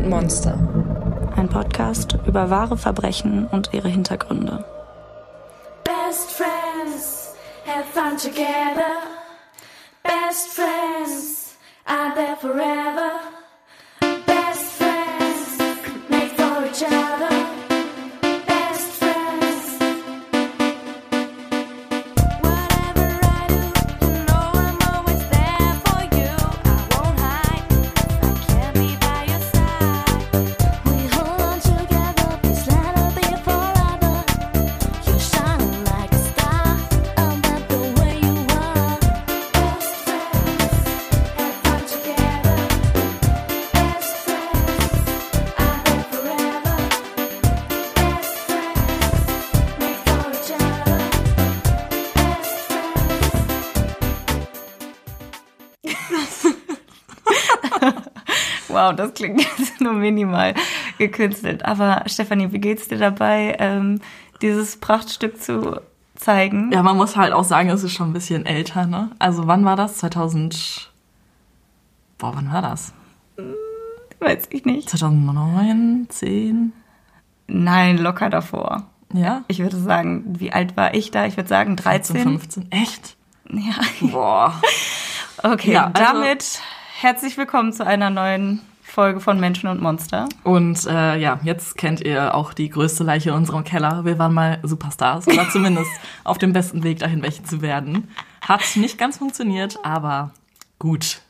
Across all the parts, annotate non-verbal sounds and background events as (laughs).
und Monster. Ein Podcast über wahre Verbrechen und ihre Hintergründe. Best friends have fun together. Wow, das klingt (laughs) jetzt nur minimal gekünstelt. Aber Stefanie, wie geht's dir dabei, ähm, dieses Prachtstück zu zeigen? Ja, man muss halt auch sagen, es ist schon ein bisschen älter, ne? Also wann war das? 2000. Boah, wann war das? Weiß ich nicht. 2009, 10? Nein, locker davor. Ja? Ich würde sagen, wie alt war ich da? Ich würde sagen 13. 15. Echt? Ja. Boah. (laughs) Okay, Ja, also- damit herzlich willkommen zu einer neuen Folge von Menschen und Monster. Und äh, ja, jetzt kennt ihr auch die größte Leiche in unserem Keller. Wir waren mal Superstars oder (laughs) zumindest auf dem besten Weg dahin, welche zu werden. Hat nicht ganz funktioniert, aber gut.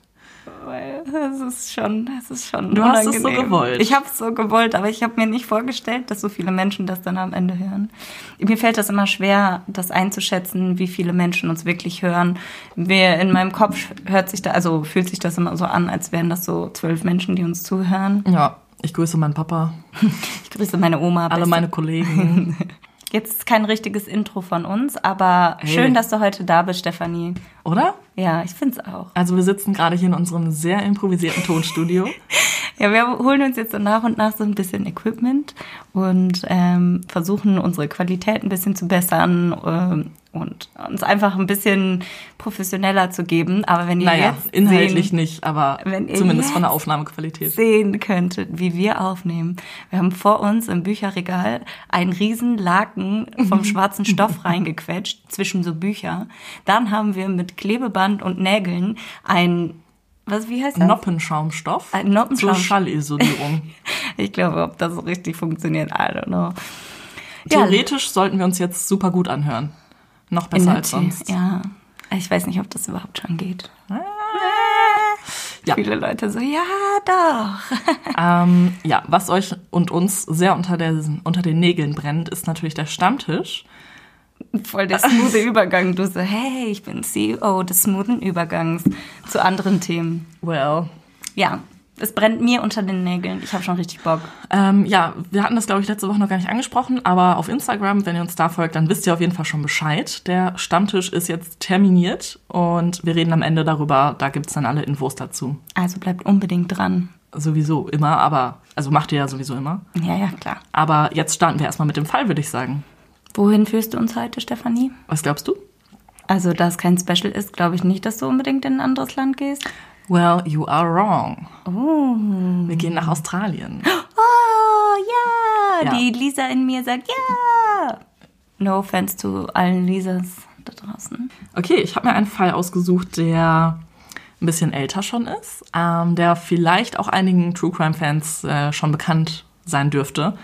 Weil Es ist schon, es ist schon Du hast es so unangenehm. gewollt. Ich habe es so gewollt, aber ich habe mir nicht vorgestellt, dass so viele Menschen das dann am Ende hören. Mir fällt das immer schwer, das einzuschätzen, wie viele Menschen uns wirklich hören. Wir, in meinem Kopf hört sich da, also fühlt sich das immer so an, als wären das so zwölf Menschen, die uns zuhören. Ja, ich grüße meinen Papa, (laughs) Ich grüße meine Oma. alle beste- meine Kollegen. (laughs) Jetzt kein richtiges Intro von uns, aber Hey. schön, dass du heute da bist, Stefanie. Oder? Ja, ich find's auch. Also wir sitzen gerade hier in unserem sehr improvisierten Tonstudio. (laughs) Ja, wir holen uns jetzt so nach und nach so ein bisschen Equipment und ähm, versuchen unsere Qualität ein bisschen zu bessern ähm, und uns einfach ein bisschen professioneller zu geben. Aber wenn ihr Naja, jetzt inhaltlich sehen, nicht, aber Wenn ihr zumindest von der Aufnahmequalität. sehen könntet, wie wir aufnehmen. Wir haben vor uns im Bücherregal einen riesen Laken vom (laughs) schwarzen Stoff reingequetscht zwischen so Bücher. Dann haben wir mit Klebeband und Nägeln ein was, wie heißt das? Noppenschaumstoff Ein Noppenschaum- zur Schallisolierung. (laughs) Ich glaube, ob das so richtig funktioniert, I don't know. Ja, Theoretisch sollten wir uns jetzt super gut anhören. Noch besser als sonst. Ja, ich weiß nicht, ob das überhaupt schon geht. Ja. Viele Leute so, ja, doch. (laughs) Ähm, ja, was euch und uns sehr unter, der, unter den Nägeln brennt, ist natürlich der Stammtisch. (laughs) Voll der smooth Übergang. Du so, hey, ich bin CEO des smoothen Übergangs zu anderen Themen. Well. Ja, es brennt mir unter den Nägeln. Ich habe schon richtig Bock. Ähm, ja, wir hatten das, glaube ich, letzte Woche noch gar nicht angesprochen, aber auf Instagram, wenn ihr uns da folgt, dann wisst ihr auf jeden Fall schon Bescheid. Der Stammtisch ist jetzt terminiert und wir reden am Ende darüber. Da gibt's dann alle Infos dazu. Also bleibt unbedingt dran. Sowieso immer, aber, also macht ihr ja sowieso immer. Ja, ja, klar. Aber jetzt starten wir erstmal mit dem Fall, würde ich sagen. Wohin führst du uns heute, Stefanie? Was glaubst du? Also, da es kein Special ist, glaube ich nicht, dass du unbedingt in ein anderes Land gehst. Well, you are wrong. Oh. Wir gehen nach Australien. Oh, ja. Ja. Die Lisa in mir sagt ja. No offense zu allen Lisas da draußen. Okay, ich habe mir einen Fall ausgesucht, der ein bisschen älter schon ist, ähm, der vielleicht auch einigen True Crime Fans äh, schon bekannt sein dürfte.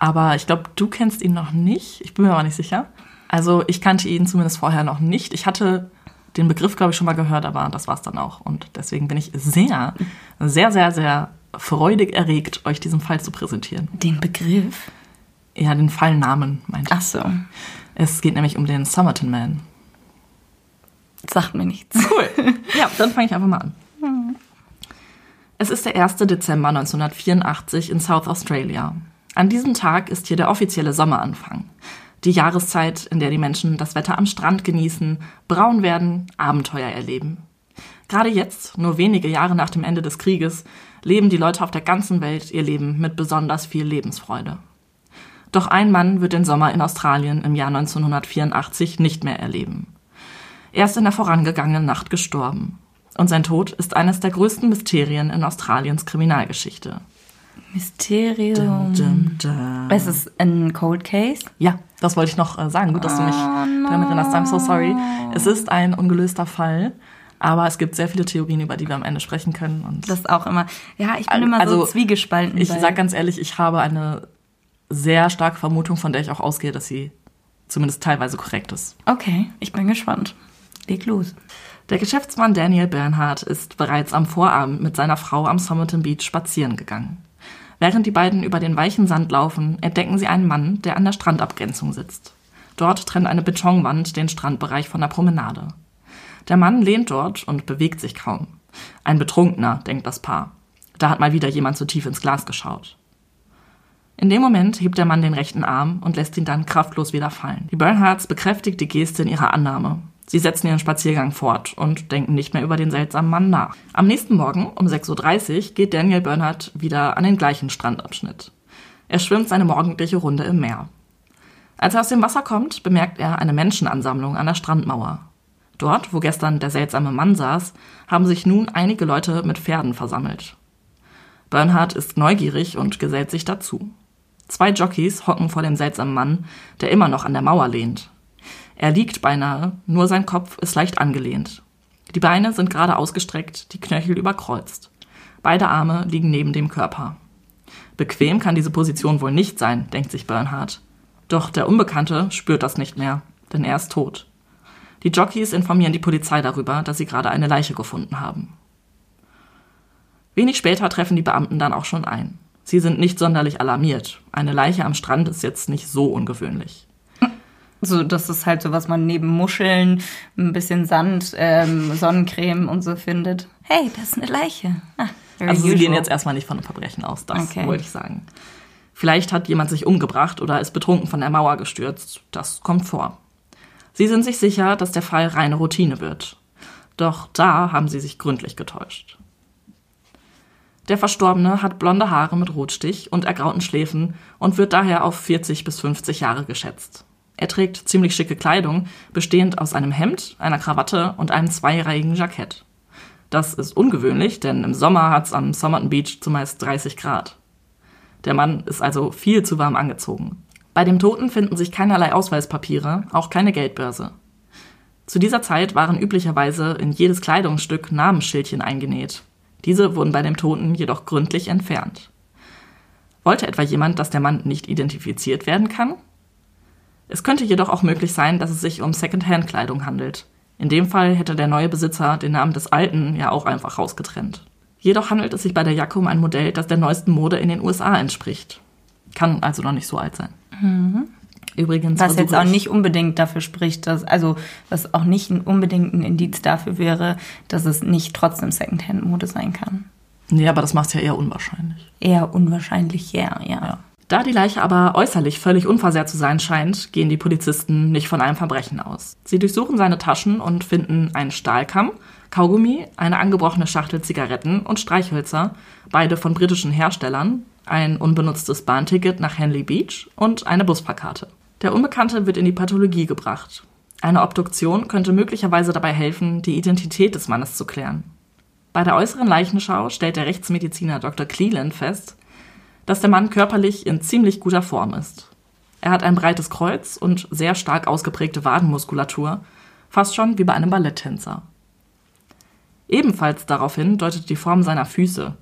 Aber ich glaube, du kennst ihn noch nicht. Ich bin mir aber nicht sicher. Also ich kannte ihn zumindest vorher noch nicht. Ich hatte den Begriff, glaube ich, schon mal gehört, aber das war's dann auch. Und deswegen bin ich sehr, sehr, sehr, sehr freudig erregt, euch diesen Fall zu präsentieren. Den Begriff? Ja, den Fallnamen meinte ich. Ach so. Es geht nämlich um den Somerton Man. Sagt mir nichts. Cool. (laughs) Ja, dann fange ich einfach mal an. Es ist der 1. Dezember 1984 in South Australia. An diesem Tag ist hier der offizielle Sommeranfang. Die Jahreszeit, in der die Menschen das Wetter am Strand genießen, braun werden, Abenteuer erleben. Gerade jetzt, nur wenige Jahre nach dem Ende des Krieges, leben die Leute auf der ganzen Welt ihr Leben mit besonders viel Lebensfreude. Doch ein Mann wird den Sommer in Australien im Jahr 1984 nicht mehr erleben. Er ist in der vorangegangenen Nacht gestorben. Und sein Tod ist eines der größten Mysterien in Australiens Kriminalgeschichte. Mysterium. Dum, dum. Es ist ein Cold Case. Ja, das wollte ich noch äh, sagen. Gut, dass du mich daran erinnerst. I'm so sorry. Es ist ein ungelöster Fall, aber es gibt sehr viele Theorien, über die wir am Ende sprechen können. Und Das auch immer. Ja, ich bin immer Also, so zwiegespalten. ich bei- sag ganz ehrlich, ich habe eine sehr starke Vermutung, von der ich auch ausgehe, dass sie zumindest teilweise korrekt ist. Okay, ich bin gespannt. Leg los. Der Geschäftsmann Daniel Bernhardt ist bereits am Vorabend mit seiner Frau am Somerton Beach spazieren gegangen. Während die beiden über den weichen Sand laufen, entdecken sie einen Mann, der an der Strandabgrenzung sitzt. Dort trennt eine Betonwand den Strandbereich von der Promenade. Der Mann lehnt dort und bewegt sich kaum. Ein Betrunkener, denkt das Paar. Da hat mal wieder jemand zu tief ins Glas geschaut. In dem Moment hebt der Mann den rechten Arm und lässt ihn dann kraftlos wieder fallen. Die Bernhards bekräftigt die Geste in ihrer Annahme. Sie setzen ihren Spaziergang fort und denken nicht mehr über den seltsamen Mann nach. Am nächsten Morgen um 6.30 Uhr geht Daniel Bernhardt wieder an den gleichen Strandabschnitt. Er schwimmt seine morgendliche Runde im Meer. Als er aus dem Wasser kommt, bemerkt er eine Menschenansammlung an der Strandmauer. Dort, wo gestern der seltsame Mann saß, haben sich nun einige Leute mit Pferden versammelt. Bernhard ist neugierig und gesellt sich dazu. Zwei Jockeys hocken vor dem seltsamen Mann, der immer noch an der Mauer lehnt. Er liegt beinahe, nur sein Kopf ist leicht angelehnt. Die Beine sind gerade ausgestreckt, die Knöchel überkreuzt. Beide Arme liegen neben dem Körper. Bequem kann diese Position wohl nicht sein, denkt sich Bernhard. Doch der Unbekannte spürt das nicht mehr, denn er ist tot. Die Jockeys informieren die Polizei darüber, dass sie gerade eine Leiche gefunden haben. Wenig später treffen die Beamten dann auch schon ein. Sie sind nicht sonderlich alarmiert. Eine Leiche am Strand ist jetzt nicht so ungewöhnlich. So, das ist halt so, was man neben Muscheln, ein bisschen Sand, ähm, Sonnencreme und so findet. Hey, das ist eine Leiche. Ah, Also sie gehen jetzt erstmal nicht von einem Verbrechen aus, das Okay. wollte ich sagen. Vielleicht hat jemand sich umgebracht oder ist betrunken von der Mauer gestürzt. Das kommt vor. Sie sind sich sicher, dass der Fall reine Routine wird. Doch da haben sie sich gründlich getäuscht. Der Verstorbene hat blonde Haare mit Rotstich und ergrauten Schläfen und wird daher auf 40 bis 50 Jahre geschätzt. Er trägt ziemlich schicke Kleidung, bestehend aus einem Hemd, einer Krawatte und einem zweireihigen Jackett. Das ist ungewöhnlich, denn im Sommer hat's am Somerton Beach zumeist 30 Grad. Der Mann ist also viel zu warm angezogen. Bei dem Toten finden sich keinerlei Ausweispapiere, auch keine Geldbörse. Zu dieser Zeit waren üblicherweise in jedes Kleidungsstück Namensschildchen eingenäht. Diese wurden bei dem Toten jedoch gründlich entfernt. Wollte etwa jemand, dass der Mann nicht identifiziert werden kann? Es könnte jedoch auch möglich sein, dass es sich um Secondhand-Kleidung handelt. In dem Fall hätte der neue Besitzer den Namen des alten ja auch einfach rausgetrennt. Jedoch handelt es sich bei der Jacke um ein Modell, das der neuesten Mode in den USA entspricht. Kann also noch nicht so alt sein. Übrigens. Was jetzt versuche auch ich- nicht unbedingt dafür spricht, dass, also was auch nicht ein unbedingt ein Indiz dafür wäre, dass es nicht trotzdem Secondhand-Mode sein kann. Nee, aber das macht ja eher unwahrscheinlich. Eher unwahrscheinlich, ja, ja. Da die Leiche aber äußerlich völlig unversehrt zu sein scheint, gehen die Polizisten nicht von einem Verbrechen aus. Sie durchsuchen seine Taschen und finden einen Stahlkamm, Kaugummi, eine angebrochene Schachtel Zigaretten und Streichhölzer, beide von britischen Herstellern, ein unbenutztes Bahnticket nach Henley Beach und eine Busplakate. Der Unbekannte wird in die Pathologie gebracht. Eine Obduktion könnte möglicherweise dabei helfen, die Identität des Mannes zu klären. Bei der äußeren Leichenschau stellt der Rechtsmediziner Dr. Cleland fest, dass der Mann körperlich in ziemlich guter Form ist. Er hat ein breites Kreuz und sehr stark ausgeprägte Wadenmuskulatur, fast schon wie bei einem Balletttänzer. Ebenfalls daraufhin deutet die Form seiner Füße.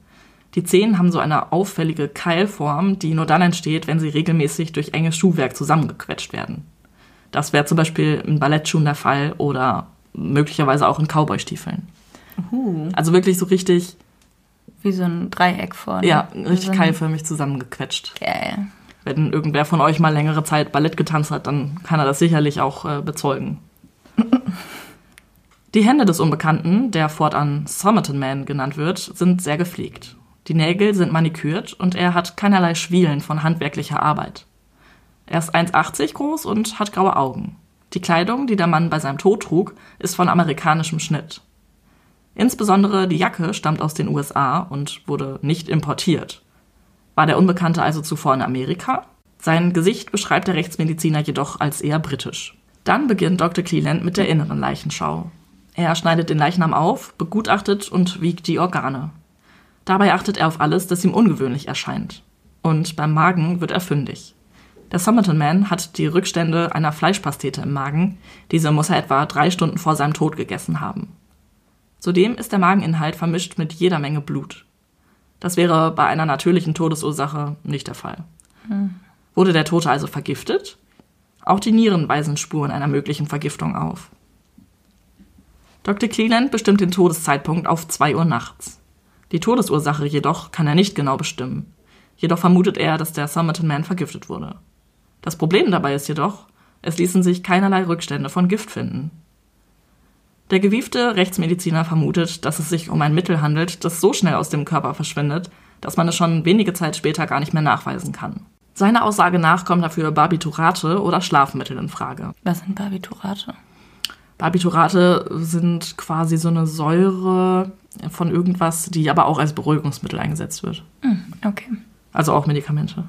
Die Zehen haben so eine auffällige Keilform, die nur dann entsteht, wenn sie regelmäßig durch enges Schuhwerk zusammengequetscht werden. Das wäre zum Beispiel in Ballettschuhen der Fall oder möglicherweise auch in Cowboystiefeln. Uh, Also wirklich so richtig, wie so ein Dreieck vorne. ja, richtig so keilförmig zusammengequetscht. Geil. Wenn irgendwer von euch mal längere Zeit Ballett getanzt hat, dann kann er das sicherlich auch äh, bezeugen. (laughs) Die Hände des Unbekannten, der fortan Somerton Man genannt wird, sind sehr gepflegt. Die Nägel sind manikürt und er hat keinerlei Schwielen von handwerklicher Arbeit. Er ist 1,80 groß und hat graue Augen. Die Kleidung, die der Mann bei seinem Tod trug, ist von amerikanischem Schnitt. Insbesondere die Jacke stammt aus den USA und wurde nicht importiert. War der Unbekannte also zuvor in Amerika? Sein Gesicht beschreibt der Rechtsmediziner jedoch als eher britisch. Dann beginnt Dr. Cleland mit der inneren Leichenschau. Er schneidet den Leichnam auf, begutachtet und wiegt die Organe. Dabei achtet er auf alles, das ihm ungewöhnlich erscheint. Und beim Magen wird er fündig. Der Somerton Man hat die Rückstände einer Fleischpastete im Magen. Diese muss er etwa drei Stunden vor seinem Tod gegessen haben. Zudem ist der Mageninhalt vermischt mit jeder Menge Blut. Das wäre bei einer natürlichen Todesursache nicht der Fall. Wurde der Tote also vergiftet? Auch die Nieren weisen Spuren einer möglichen Vergiftung auf. Dr. Cleland bestimmt den Todeszeitpunkt auf 2 Uhr nachts. Die Todesursache jedoch kann er nicht genau bestimmen. Jedoch vermutet er, dass der Somerton Man vergiftet wurde. Das Problem dabei ist jedoch, es ließen sich keinerlei Rückstände von Gift finden. Der gewiefte Rechtsmediziner vermutet, dass es sich um ein Mittel handelt, das so schnell aus dem Körper verschwindet, dass man es schon wenige Zeit später gar nicht mehr nachweisen kann. Seiner Aussage nach kommen dafür Barbiturate oder Schlafmittel in Frage. Was sind Barbiturate? Barbiturate sind quasi so eine Säure von irgendwas, die aber auch als Beruhigungsmittel eingesetzt wird. Okay. Also auch Medikamente.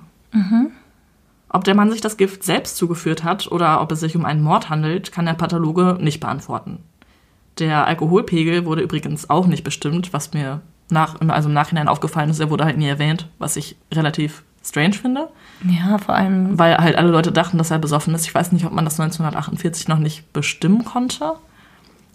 Ob der Mann sich das Gift selbst zugeführt hat oder ob es sich um einen Mord handelt, kann der Pathologe nicht beantworten. Der Alkoholpegel wurde übrigens auch nicht bestimmt, was mir nach, also im Nachhinein aufgefallen ist. Er wurde halt nie erwähnt, was ich relativ strange finde, Ja, vor allem. weil halt alle Leute dachten, dass er besoffen ist. Ich weiß nicht, ob man das 1948 noch nicht bestimmen konnte.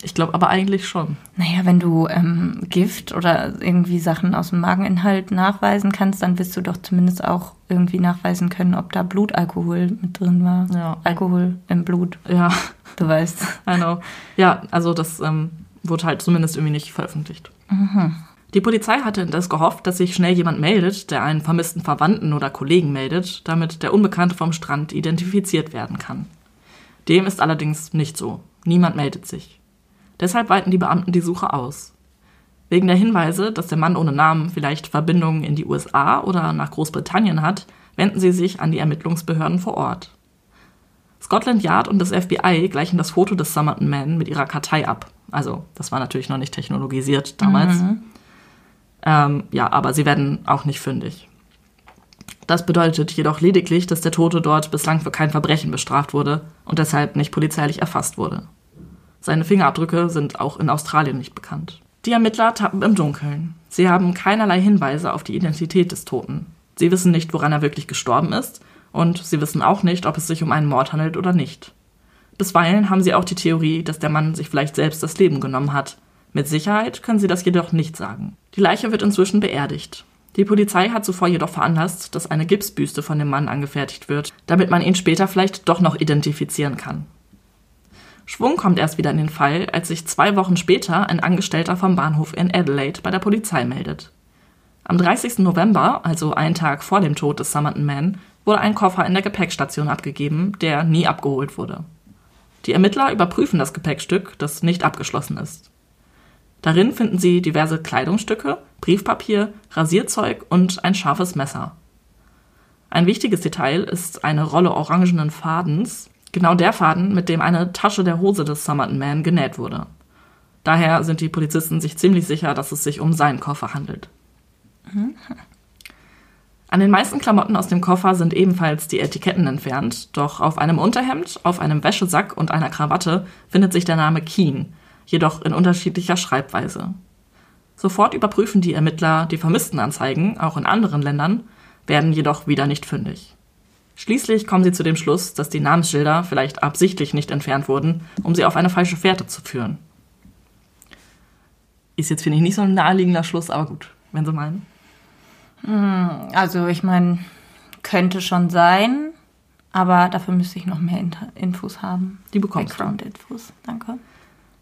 Ich glaube aber eigentlich schon. Naja, wenn du ähm, Gift oder irgendwie Sachen aus dem Mageninhalt nachweisen kannst, dann wirst du doch zumindest auch irgendwie nachweisen können, ob da Blutalkohol mit drin war. Ja. Alkohol im Blut, Ja, du weißt. (laughs) I know. Ja, also das ähm, wurde halt zumindest irgendwie nicht veröffentlicht. Die Polizei hatte indes gehofft, dass sich schnell jemand meldet, der einen vermissten Verwandten oder Kollegen meldet, damit der Unbekannte vom Strand identifiziert werden kann. Dem ist allerdings nicht so. Niemand meldet sich. Deshalb weiten die Beamten die Suche aus. Wegen der Hinweise, dass der Mann ohne Namen vielleicht Verbindungen in die USA oder nach Großbritannien hat, wenden sie sich an die Ermittlungsbehörden vor Ort. Scotland Yard und das FBI gleichen das Foto des Somerton Man mit ihrer Kartei ab. Also, das war natürlich noch nicht technologisiert damals. Ähm, ja, aber sie werden auch nicht fündig. Das bedeutet jedoch lediglich, dass der Tote dort bislang für kein Verbrechen bestraft wurde und deshalb nicht polizeilich erfasst wurde. Seine Fingerabdrücke sind auch in Australien nicht bekannt. Die Ermittler tappen im Dunkeln. Sie haben keinerlei Hinweise auf die Identität des Toten. Sie wissen nicht, woran er wirklich gestorben ist und sie wissen auch nicht, ob es sich um einen Mord handelt oder nicht. Bisweilen haben sie auch die Theorie, dass der Mann sich vielleicht selbst das Leben genommen hat. Mit Sicherheit können sie das jedoch nicht sagen. Die Leiche wird inzwischen beerdigt. Die Polizei hat zuvor jedoch veranlasst, dass eine Gipsbüste von dem Mann angefertigt wird, damit man ihn später vielleicht doch noch identifizieren kann. Schwung kommt erst wieder in den Fall, als sich zwei Wochen später ein Angestellter vom Bahnhof in Adelaide bei der Polizei meldet. Am 30. November, also einen Tag vor dem Tod des Somerton Man, wurde ein Koffer in der Gepäckstation abgegeben, der nie abgeholt wurde. Die Ermittler überprüfen das Gepäckstück, das nicht abgeschlossen ist. Darin finden sie diverse Kleidungsstücke, Briefpapier, Rasierzeug und ein scharfes Messer. Ein wichtiges Detail ist eine Rolle orangenen Fadens, genau der Faden, mit dem eine Tasche der Hose des Somerton Man genäht wurde. Daher sind die Polizisten sich ziemlich sicher, dass es sich um seinen Koffer handelt. An den meisten Klamotten aus dem Koffer sind ebenfalls die Etiketten entfernt, doch auf einem Unterhemd, auf einem Wäschesack und einer Krawatte findet sich der Name Keen, jedoch in unterschiedlicher Schreibweise. Sofort überprüfen die Ermittler die Vermisstenanzeigen, auch in anderen Ländern, werden jedoch wieder nicht fündig. Schließlich kommen sie zu dem Schluss, dass die Namensschilder vielleicht absichtlich nicht entfernt wurden, um sie auf eine falsche Fährte zu führen. Ist jetzt, finde ich, nicht so ein naheliegender Schluss, aber gut, wenn Sie meinen. Also ich meine, könnte schon sein, aber dafür müsste ich noch mehr Infos haben. Die bekommst du. Background-Infos, danke.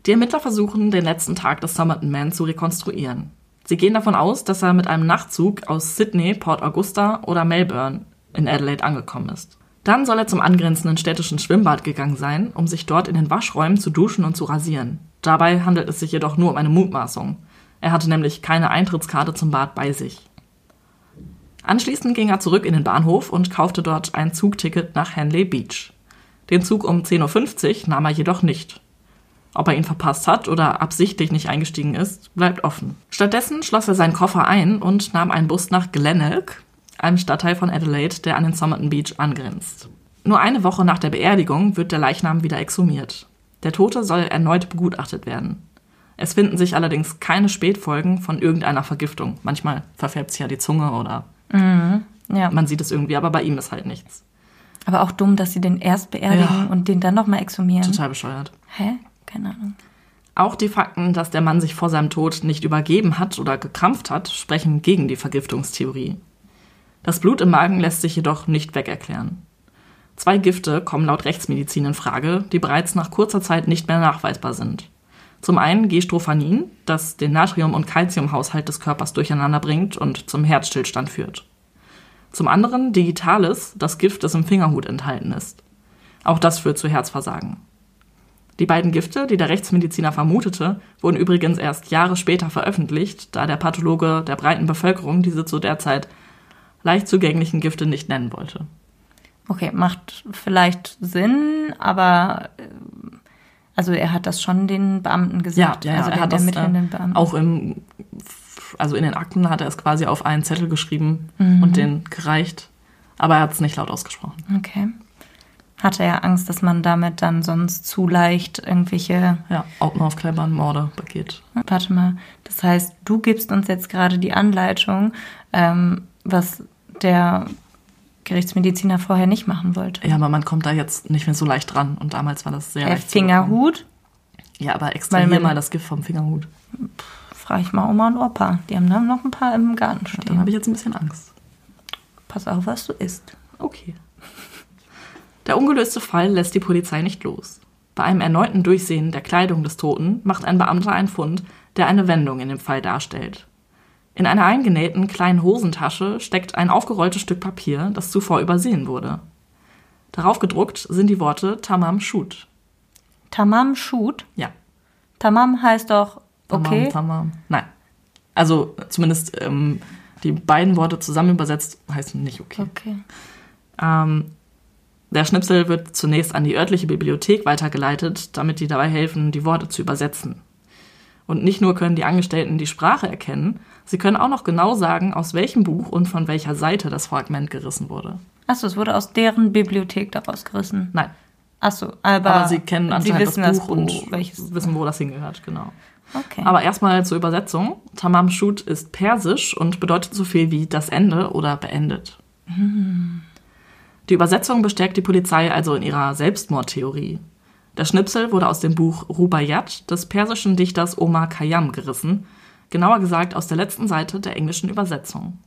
Die Ermittler versuchen, den letzten Tag des Somerton Man zu rekonstruieren. Sie gehen davon aus, dass er mit einem Nachtzug aus Sydney, Port Augusta oder Melbourne in Adelaide angekommen ist. Dann soll er zum angrenzenden städtischen Schwimmbad gegangen sein, um sich dort in den Waschräumen zu duschen und zu rasieren. Dabei handelt es sich jedoch nur um eine Mutmaßung. Er hatte nämlich keine Eintrittskarte zum Bad bei sich. Anschließend ging er zurück in den Bahnhof und kaufte dort ein Zugticket nach Henley Beach. Den Zug um 10.50 Uhr nahm er jedoch nicht. Ob er ihn verpasst hat oder absichtlich nicht eingestiegen ist, bleibt offen. Stattdessen schloss er seinen Koffer ein und nahm einen Bus nach Glenelg, einem Stadtteil von Adelaide, der an den Somerton Beach angrenzt. Nur eine Woche nach der Beerdigung wird der Leichnam wieder exhumiert. Der Tote soll erneut begutachtet werden. Es finden sich allerdings keine Spätfolgen von irgendeiner Vergiftung. Manchmal verfärbt sich ja die Zunge oder Ja. man sieht es irgendwie, aber bei ihm ist halt nichts. Aber auch dumm, dass sie den erst beerdigen Ja. und den dann nochmal exhumieren. Total bescheuert. Hä? Keine Ahnung. Auch die Fakten, dass der Mann sich vor seinem Tod nicht übergeben hat oder gekrampft hat, sprechen gegen die Vergiftungstheorie. Das Blut im Magen lässt sich jedoch nicht wegerklären. Zwei Gifte kommen laut Rechtsmedizin in Frage, die bereits nach kurzer Zeit nicht mehr nachweisbar sind. Zum einen Gestrophanin, das den Natrium- und Calciumhaushalt des Körpers durcheinander bringt und zum Herzstillstand führt. Zum anderen Digitalis, das Gift, das im Fingerhut enthalten ist. Auch das führt zu Herzversagen. Die beiden Gifte, die der Rechtsmediziner vermutete, wurden übrigens erst Jahre später veröffentlicht, da der Pathologe der breiten Bevölkerung diese zu der Zeit leicht zugänglichen Gifte nicht nennen wollte. Okay, macht vielleicht Sinn, aber äh, also er hat das schon den Beamten gesagt. also er den hat das äh, auch im, also in den Akten hat er es quasi auf einen Zettel geschrieben Mhm. und den gereicht, aber er hat es nicht laut ausgesprochen. Okay. Hatte er Angst, dass man damit dann sonst zu leicht irgendwelche. Ja, Augenaufklebern, Morde begeht. Warte mal, das heißt, du gibst uns jetzt gerade die Anleitung, ähm, was der Gerichtsmediziner vorher nicht machen wollte. Ja, aber man kommt da jetzt nicht mehr so leicht dran und damals war das sehr Der leicht. Fingerhut, Ja, aber extra man- mal das Gift vom Fingerhut. frage ich mal Oma und Opa. Die haben dann noch ein paar im Garten Dann stehen. habe ich jetzt ein bisschen Angst. Pass auf, was du isst. Okay. Der ungelöste Fall lässt die Polizei nicht los. Bei einem erneuten Durchsehen der Kleidung des Toten macht ein Beamter einen Fund, der eine Wendung in dem Fall darstellt. In einer eingenähten kleinen Hosentasche steckt ein aufgerolltes Stück Papier, das zuvor übersehen wurde. Darauf gedruckt sind die Worte Tamam Shut. Tamam Shoot. Ja. Tamam heißt doch Tamam, okay. Tamam. Nein. Also zumindest ähm, die beiden Worte zusammen übersetzt heißen nicht okay. Okay. Ähm, der Schnipsel wird zunächst an die örtliche Bibliothek weitergeleitet, damit die dabei helfen, die Worte zu übersetzen. Und nicht nur können die Angestellten die Sprache erkennen, sie können auch noch genau sagen, aus welchem Buch und von welcher Seite das Fragment gerissen wurde. Achso, es wurde aus deren Bibliothek daraus gerissen. Nein, Achso, aber, aber sie kennen sie anscheinend wissen das Buch und welches. wissen, wo das hingehört, genau. Okay. Aber erstmal zur Übersetzung. Tamam Shut ist persisch und bedeutet so viel wie das Ende oder beendet. Die Übersetzung bestärkt die Polizei also in ihrer Selbstmordtheorie. Der Schnipsel wurde aus dem Buch Rubaiyat des persischen Dichters Omar Khayyam gerissen, genauer gesagt aus der letzten Seite der englischen Übersetzung.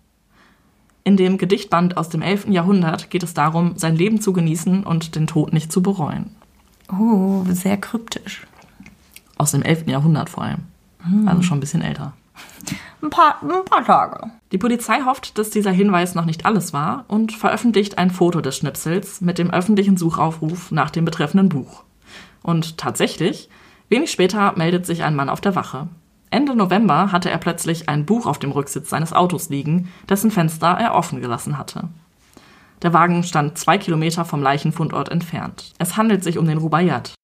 In dem Gedichtband aus dem 11. Jahrhundert geht es darum, sein Leben zu genießen und den Tod nicht zu bereuen. oh, sehr kryptisch. Aus dem 11. Jahrhundert vor allem. Also schon ein bisschen älter. Ein paar, ein paar Tage. Die Polizei hofft, dass dieser Hinweis noch nicht alles war und veröffentlicht ein Foto des Schnipsels mit dem öffentlichen Suchaufruf nach dem betreffenden Buch. Und tatsächlich, wenig später meldet sich ein Mann auf der Wache. Ende November hatte er plötzlich ein Buch auf dem Rücksitz seines Autos liegen, dessen Fenster er offen gelassen hatte. Der Wagen stand zwei Kilometer vom Leichenfundort entfernt. Es handelt sich um den Rubaiyat.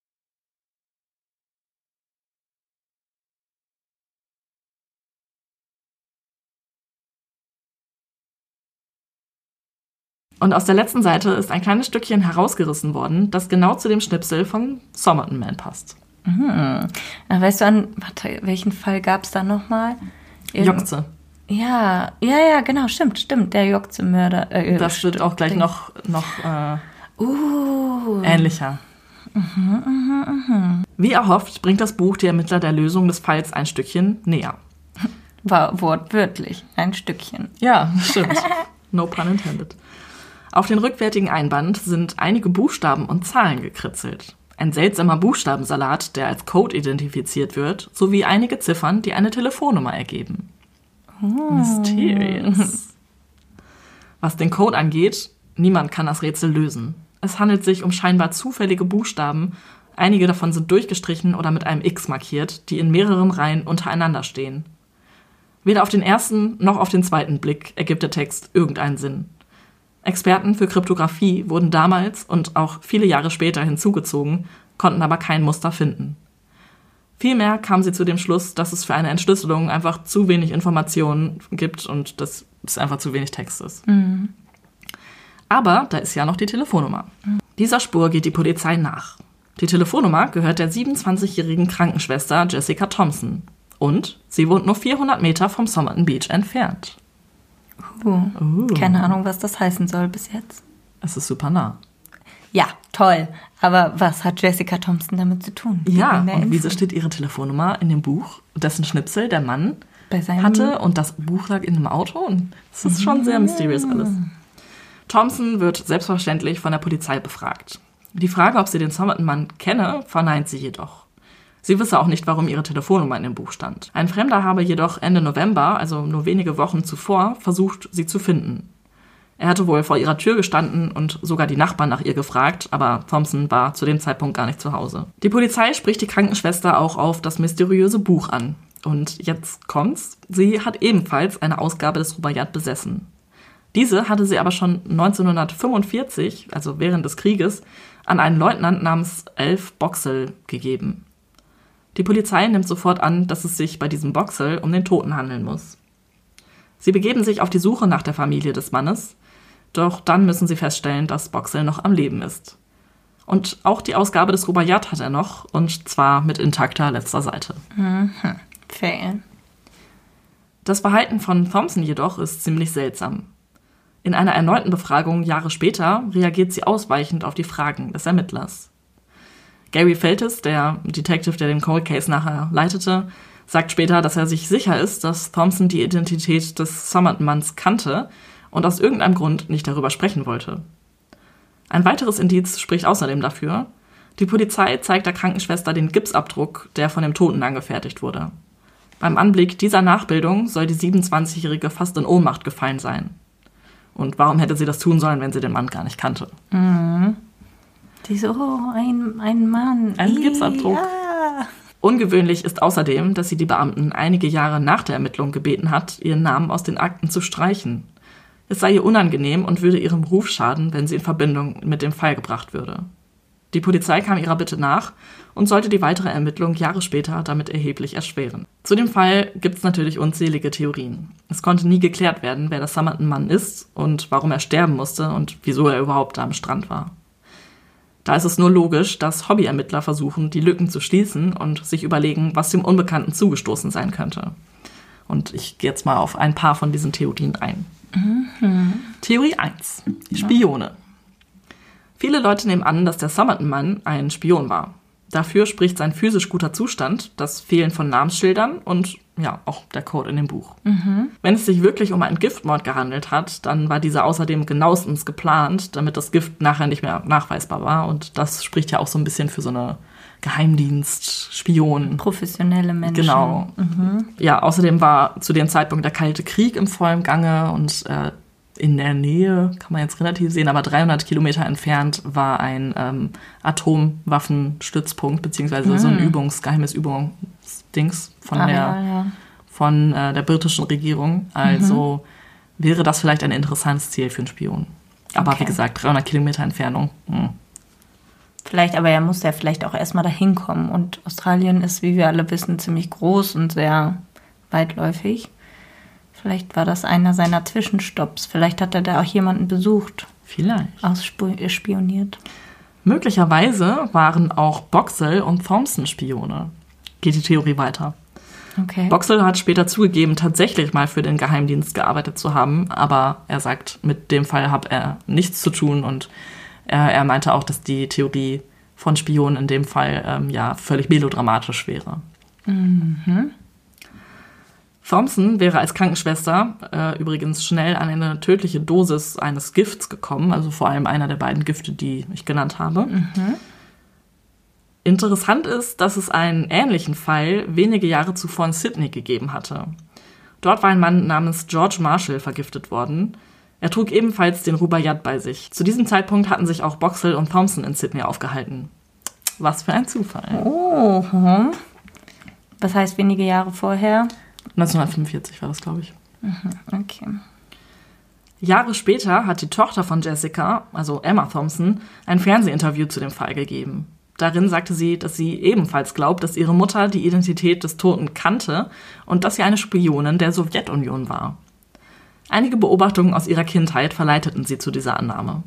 Und aus der letzten Seite ist ein kleines Stückchen herausgerissen worden, das genau zu dem Schnipsel von Somerton Man passt. Na, weißt du, an warte, welchen Fall gab es da nochmal? Jokze. Ja, ja, ja, genau, stimmt, stimmt. Der Jokze-Mörder. Äh, Das wird auch gleich Ding. noch, noch äh, Uh, ähnlicher. Wie erhofft, bringt das Buch die Ermittler der Lösung des Falls ein Stückchen näher. war wortwörtlich ein Stückchen. Ja, stimmt. No pun intended. Auf den rückwärtigen Einband sind einige Buchstaben und Zahlen gekritzelt. Ein seltsamer Buchstabensalat, der als Code identifiziert wird, sowie einige Ziffern, die eine Telefonnummer ergeben. Mysterious. Was den Code angeht, niemand kann das Rätsel lösen. Es handelt sich um scheinbar zufällige Buchstaben. Einige davon sind durchgestrichen oder mit einem X markiert, die in mehreren Reihen untereinander stehen. Weder auf den ersten noch auf den zweiten Blick ergibt der Text irgendeinen Sinn. Experten für Kryptographie wurden damals und auch viele Jahre später hinzugezogen, konnten aber kein Muster finden. Vielmehr kamen sie zu dem Schluss, dass es für eine Entschlüsselung einfach zu wenig Informationen gibt und dass es einfach zu wenig Text ist. Aber da ist ja noch die Telefonnummer. Dieser Spur geht die Polizei nach. Die Telefonnummer gehört der 27-jährigen Krankenschwester Jessica Thompson. Und sie wohnt nur 400 Meter vom Somerton Beach entfernt. Uh, Keine Ahnung, was das heißen soll bis jetzt. Es ist super nah. Ja, toll. Aber was hat Jessica Thompson damit zu tun? Ja, und Info. wieso steht ihre Telefonnummer in dem Buch, dessen Schnipsel der Mann hatte und das Buch lag in einem Auto? Und es ist schon sehr mysterious alles. Thompson wird selbstverständlich von der Polizei befragt. Die Frage, ob sie den Somerton-Mann kenne, verneint sie jedoch. Sie wisse auch nicht, warum ihre Telefonnummer in dem Buch stand. Ein Fremder habe jedoch Ende November, also nur wenige Wochen zuvor, versucht, sie zu finden. Er hatte wohl vor ihrer Tür gestanden und sogar die Nachbarn nach ihr gefragt, aber Thompson war zu dem Zeitpunkt gar nicht zu Hause. Die Polizei spricht die Krankenschwester auch auf das mysteriöse Buch an. Und jetzt kommt's. Sie hat ebenfalls eine Ausgabe des Rubaiyat besessen. Diese hatte sie aber schon 1945, also während des Krieges, an einen Leutnant namens Elf Boxel gegeben. Die Polizei nimmt sofort an, dass es sich bei diesem Boxel um den Toten handeln muss. Sie begeben sich auf die Suche nach der Familie des Mannes, doch dann müssen sie feststellen, dass Boxel noch am Leben ist. Und auch die Ausgabe des Rubaiyat hat er noch, und zwar mit intakter letzter Seite. Fail. Das Verhalten von Thompson jedoch ist ziemlich seltsam. In einer erneuten Befragung Jahre später reagiert sie ausweichend auf die Fragen des Ermittlers. Gary Feltes, der Detective, der den Cold Case nachher leitete, sagt später, dass er sich sicher ist, dass Thompson die Identität des Somerton-Manns kannte und aus irgendeinem Grund nicht darüber sprechen wollte. Ein weiteres Indiz spricht außerdem dafür. Die Polizei zeigt der Krankenschwester den Gipsabdruck, der von dem Toten angefertigt wurde. Beim Anblick dieser Nachbildung soll die 27-Jährige fast in Ohnmacht gefallen sein. Und warum hätte sie das tun sollen, wenn sie den Mann gar nicht kannte? Die so, oh, ein, ein Mann. Ein Gipsabdruck. Ja. Ungewöhnlich ist außerdem, dass sie die Beamten einige Jahre nach der Ermittlung gebeten hat, ihren Namen aus den Akten zu streichen. Es sei ihr unangenehm und würde ihrem Ruf schaden, wenn sie in Verbindung mit dem Fall gebracht würde. Die Polizei kam ihrer Bitte nach und sollte die weitere Ermittlung Jahre später damit erheblich erschweren. Zu dem Fall gibt es natürlich unzählige Theorien. Es konnte nie geklärt werden, wer der Somerton-Mann ist und warum er sterben musste und wieso er überhaupt da am Strand war. Da ist es nur logisch, dass Hobbyermittler versuchen, die Lücken zu schließen und sich überlegen, was dem Unbekannten zugestoßen sein könnte. Und ich gehe jetzt mal auf ein paar von diesen Theorien ein. Theorie 1. Spione. Viele Leute nehmen an, dass der Somerton-Mann ein Spion war. Dafür spricht sein physisch guter Zustand, das Fehlen von Namensschildern und ja, auch der Code in dem Buch. Wenn es sich wirklich um einen Giftmord gehandelt hat, dann war dieser außerdem genauestens geplant, damit das Gift nachher nicht mehr nachweisbar war. Und das spricht ja auch so ein bisschen für so eine Geheimdienst-Spion. Professionelle Menschen. Genau. Ja, außerdem war zu dem Zeitpunkt der Kalte Krieg im vollen Gange und äh, in der Nähe, kann man jetzt relativ sehen, aber 300 Kilometer entfernt war ein ähm, Atomwaffenstützpunkt, beziehungsweise so ein Übungs-, geheimes Übungsdings von Ah, der ja, ja. von äh, der britischen Regierung. Also wäre das vielleicht ein interessantes Ziel für einen Spion. Aber Okay. wie gesagt, 300 Kilometer Entfernung. Hm. Vielleicht, aber er muss ja vielleicht auch erstmal dahin kommen. Und Australien ist, wie wir alle wissen, ziemlich groß und sehr weitläufig. Vielleicht war das einer seiner Zwischenstopps. Vielleicht hat er da auch jemanden besucht, Vielleicht. ausspioniert. Möglicherweise waren auch Boxell und Thompson Spione. Geht die Theorie weiter. Okay. Boxell hat später zugegeben, tatsächlich mal für den Geheimdienst gearbeitet zu haben, aber er sagt, mit dem Fall habe er nichts zu tun und er, er meinte auch, dass die Theorie von Spionen in dem Fall ähm, ja völlig melodramatisch wäre. Thompson wäre als Krankenschwester äh, übrigens schnell an eine tödliche Dosis eines Gifts gekommen, also vor allem einer der beiden Gifte, die ich genannt habe. Interessant ist, dass es einen ähnlichen Fall wenige Jahre zuvor in Sydney gegeben hatte. Dort war ein Mann namens George Marshall vergiftet worden. Er trug ebenfalls den Rubaiyat bei sich. Zu diesem Zeitpunkt hatten sich auch Boxall und Thompson in Sydney aufgehalten. Was für ein Zufall. Oh, hm. Was heißt wenige Jahre vorher? 1945 war das, glaube ich. Okay. Jahre später hat die Tochter von Jessica, also Emma Thompson, ein Fernsehinterview zu dem Fall gegeben. Darin sagte sie, dass sie ebenfalls glaubt, dass ihre Mutter die Identität des Toten kannte und dass sie eine Spionin der Sowjetunion war. Einige Beobachtungen aus ihrer Kindheit verleiteten sie zu dieser Annahme.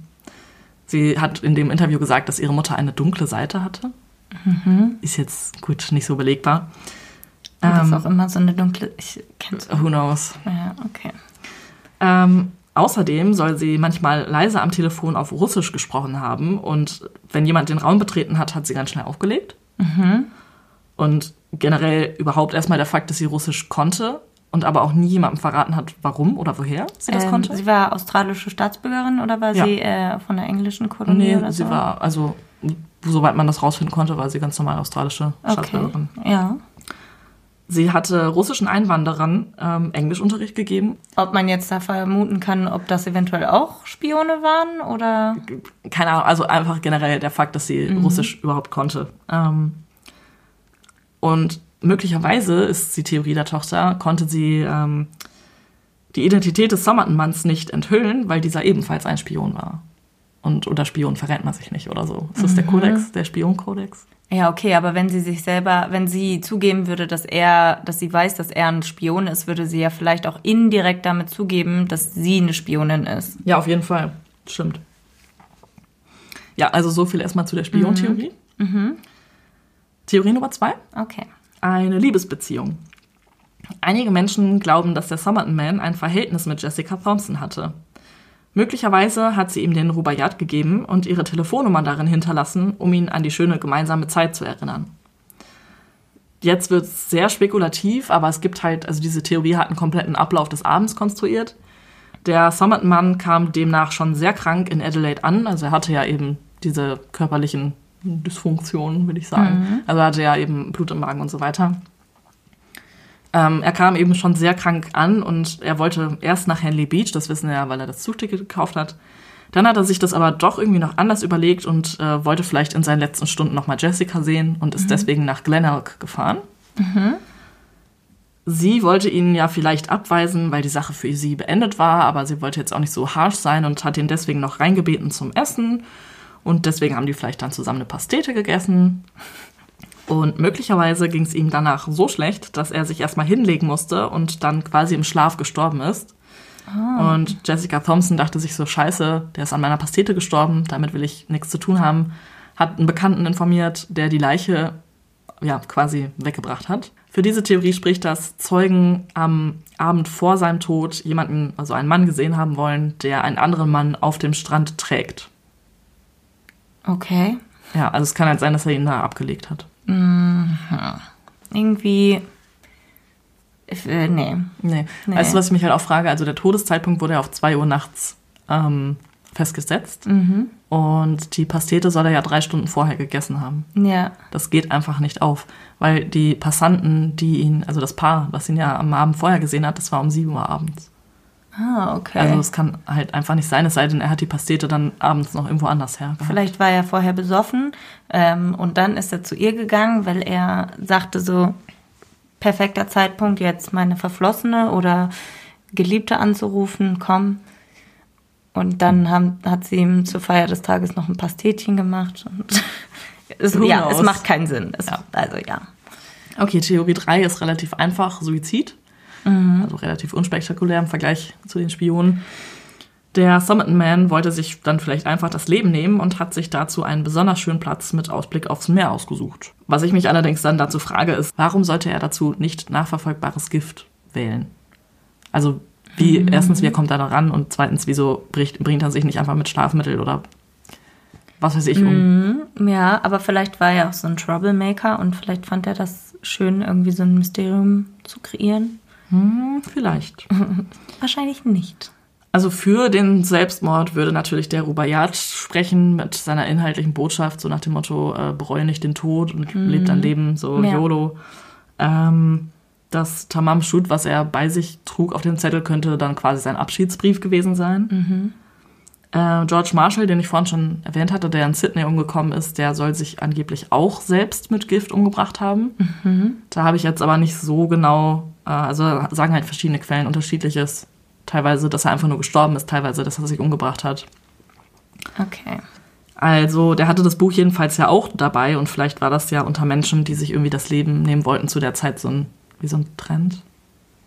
Sie hat in dem Interview gesagt, dass ihre Mutter eine dunkle Seite hatte. Ist jetzt gut, nicht so belegbar. Das ist Ähm, auch immer so eine dunkle. Ich kenn's. who knows? Ja, okay. Ähm, außerdem soll sie manchmal leise am Telefon auf Russisch gesprochen haben und wenn jemand den Raum betreten hat, hat sie ganz schnell aufgelegt. Und generell überhaupt erstmal der Fakt, dass sie Russisch konnte und aber auch nie jemandem verraten hat, warum oder woher sie das Ähm, konnte. Sie war australische Staatsbürgerin oder war Ja. sie äh, von der englischen Kolonie Nee, oder sie so? war, also soweit man das rausfinden konnte, war sie ganz normal australische Okay. Staatsbürgerin. Ja. Sie hatte russischen Einwanderern ähm, Englischunterricht gegeben. Ob man jetzt da vermuten kann, ob das eventuell auch Spione waren oder. Keine Ahnung, also einfach generell der Fakt, dass sie Russisch überhaupt konnte. Ähm, und möglicherweise ist die Theorie der Tochter, konnte sie ähm, die Identität des Somerton-Manns nicht enthüllen, weil dieser ebenfalls ein Spion war. Und unter Spion verrennt man sich nicht oder so. Ist das der Kodex, der Spionkodex? Ja, okay, aber wenn sie sich selber, wenn sie zugeben würde, dass er, dass sie weiß, dass er ein Spion ist, würde sie ja vielleicht auch indirekt damit zugeben, dass sie eine Spionin ist. Ja, auf jeden Fall. Stimmt. Ja, also so viel erstmal zu der Spiontheorie. Theorie Nummer zwei. Okay. Eine Liebesbeziehung. Einige Menschen glauben, dass der Somerton Man ein Verhältnis mit Jessica Thompson hatte. Möglicherweise hat sie ihm den Rubaiyat gegeben und ihre Telefonnummer darin hinterlassen, um ihn an die schöne gemeinsame Zeit zu erinnern. Jetzt wird es sehr spekulativ, aber es gibt halt, also diese Theorie hat einen kompletten Ablauf des Abends konstruiert. Der Somerton-Mann kam demnach schon sehr krank in Adelaide an, also er hatte ja eben diese körperlichen Dysfunktionen, würde ich sagen. Also er hatte ja eben Blut im Magen und so weiter. Ähm, er kam eben schon sehr krank an und er wollte erst nach Henley Beach, das wissen wir ja, weil er das Zugticket gekauft hat. Dann hat er sich das aber doch irgendwie noch anders überlegt und äh, wollte vielleicht in seinen letzten Stunden nochmal Jessica sehen und ist deswegen nach Glenelg gefahren. Sie wollte ihn ja vielleicht abweisen, weil die Sache für sie beendet war, aber sie wollte jetzt auch nicht so harsh sein und hat ihn deswegen noch reingebeten zum Essen. Und deswegen haben die vielleicht dann zusammen eine Pastete gegessen. Und möglicherweise ging es ihm danach so schlecht, dass er sich erstmal hinlegen musste und dann quasi im Schlaf gestorben ist. Und Jessica Thompson dachte sich so, scheiße, der ist an meiner Pastete gestorben, damit will ich nichts zu tun haben. Hat einen Bekannten informiert, der die Leiche ja, quasi weggebracht hat. Für diese Theorie spricht, dass Zeugen am Abend vor seinem Tod jemanden, also einen Mann gesehen haben wollen, der einen anderen Mann auf dem Strand trägt. Okay. Ja, also es kann halt sein, dass er ihn da abgelegt hat. Irgendwie. Ich, äh, nee. Nee. Nee. Weißt du, was ich mich halt auch frage? Also der Todeszeitpunkt wurde ja auf 2 Uhr nachts ähm, festgesetzt. Und die Pastete soll er ja drei Stunden vorher gegessen haben. Ja. Das geht einfach nicht auf. Weil die Passanten, die ihn, also das Paar, was ihn ja am Abend vorher gesehen hat, das war um 7 Uhr abends. Ah, okay. Also es kann halt einfach nicht sein, es sei denn, er hat die Pastete dann abends noch irgendwo anders her. gehabt. Vielleicht war er vorher besoffen ähm, und dann ist er zu ihr gegangen, weil er sagte so, perfekter Zeitpunkt jetzt meine Verflossene oder Geliebte anzurufen, komm. Und dann haben, hat sie ihm zur Feier des Tages noch ein Pastetchen gemacht. Und (laughs) es, ja, es macht keinen Sinn. Es, Ja. Also ja. Okay, Theorie 3 ist relativ einfach, Suizid. Also relativ unspektakulär im Vergleich zu den Spionen. Der Somerton Man wollte sich dann vielleicht einfach das Leben nehmen und hat sich dazu einen besonders schönen Platz mit Ausblick aufs Meer ausgesucht. Was ich mich allerdings dann dazu frage, ist, warum sollte er dazu nicht nachverfolgbares Gift wählen? Also, wie, erstens, wie kommt er da ran? Und zweitens, wieso bricht, bringt er sich nicht einfach mit Schlafmittel oder was weiß ich um? Ja, aber vielleicht war er auch so ein Troublemaker und vielleicht fand er das schön, irgendwie so ein Mysterium zu kreieren. Hm, vielleicht. (laughs) Wahrscheinlich nicht. Also für den Selbstmord würde natürlich der Rubaiyat sprechen mit seiner inhaltlichen Botschaft, so nach dem Motto, äh, bereue nicht den Tod und lebt dein Leben, so Ja. YOLO. Ähm, das Tamam Shud, was er bei sich trug auf dem Zettel, könnte dann quasi sein Abschiedsbrief gewesen sein. Äh, George Marshall, den ich vorhin schon erwähnt hatte, der in Sydney umgekommen ist, der soll sich angeblich auch selbst mit Gift umgebracht haben. Da habe ich jetzt aber nicht so genau, also sagen halt verschiedene Quellen unterschiedliches. Teilweise, dass er einfach nur gestorben ist, teilweise, dass er sich umgebracht hat. Okay. Also, der hatte das Buch jedenfalls ja auch dabei und vielleicht war das ja unter Menschen, die sich irgendwie das Leben nehmen wollten, zu der Zeit so ein, wie so ein Trend.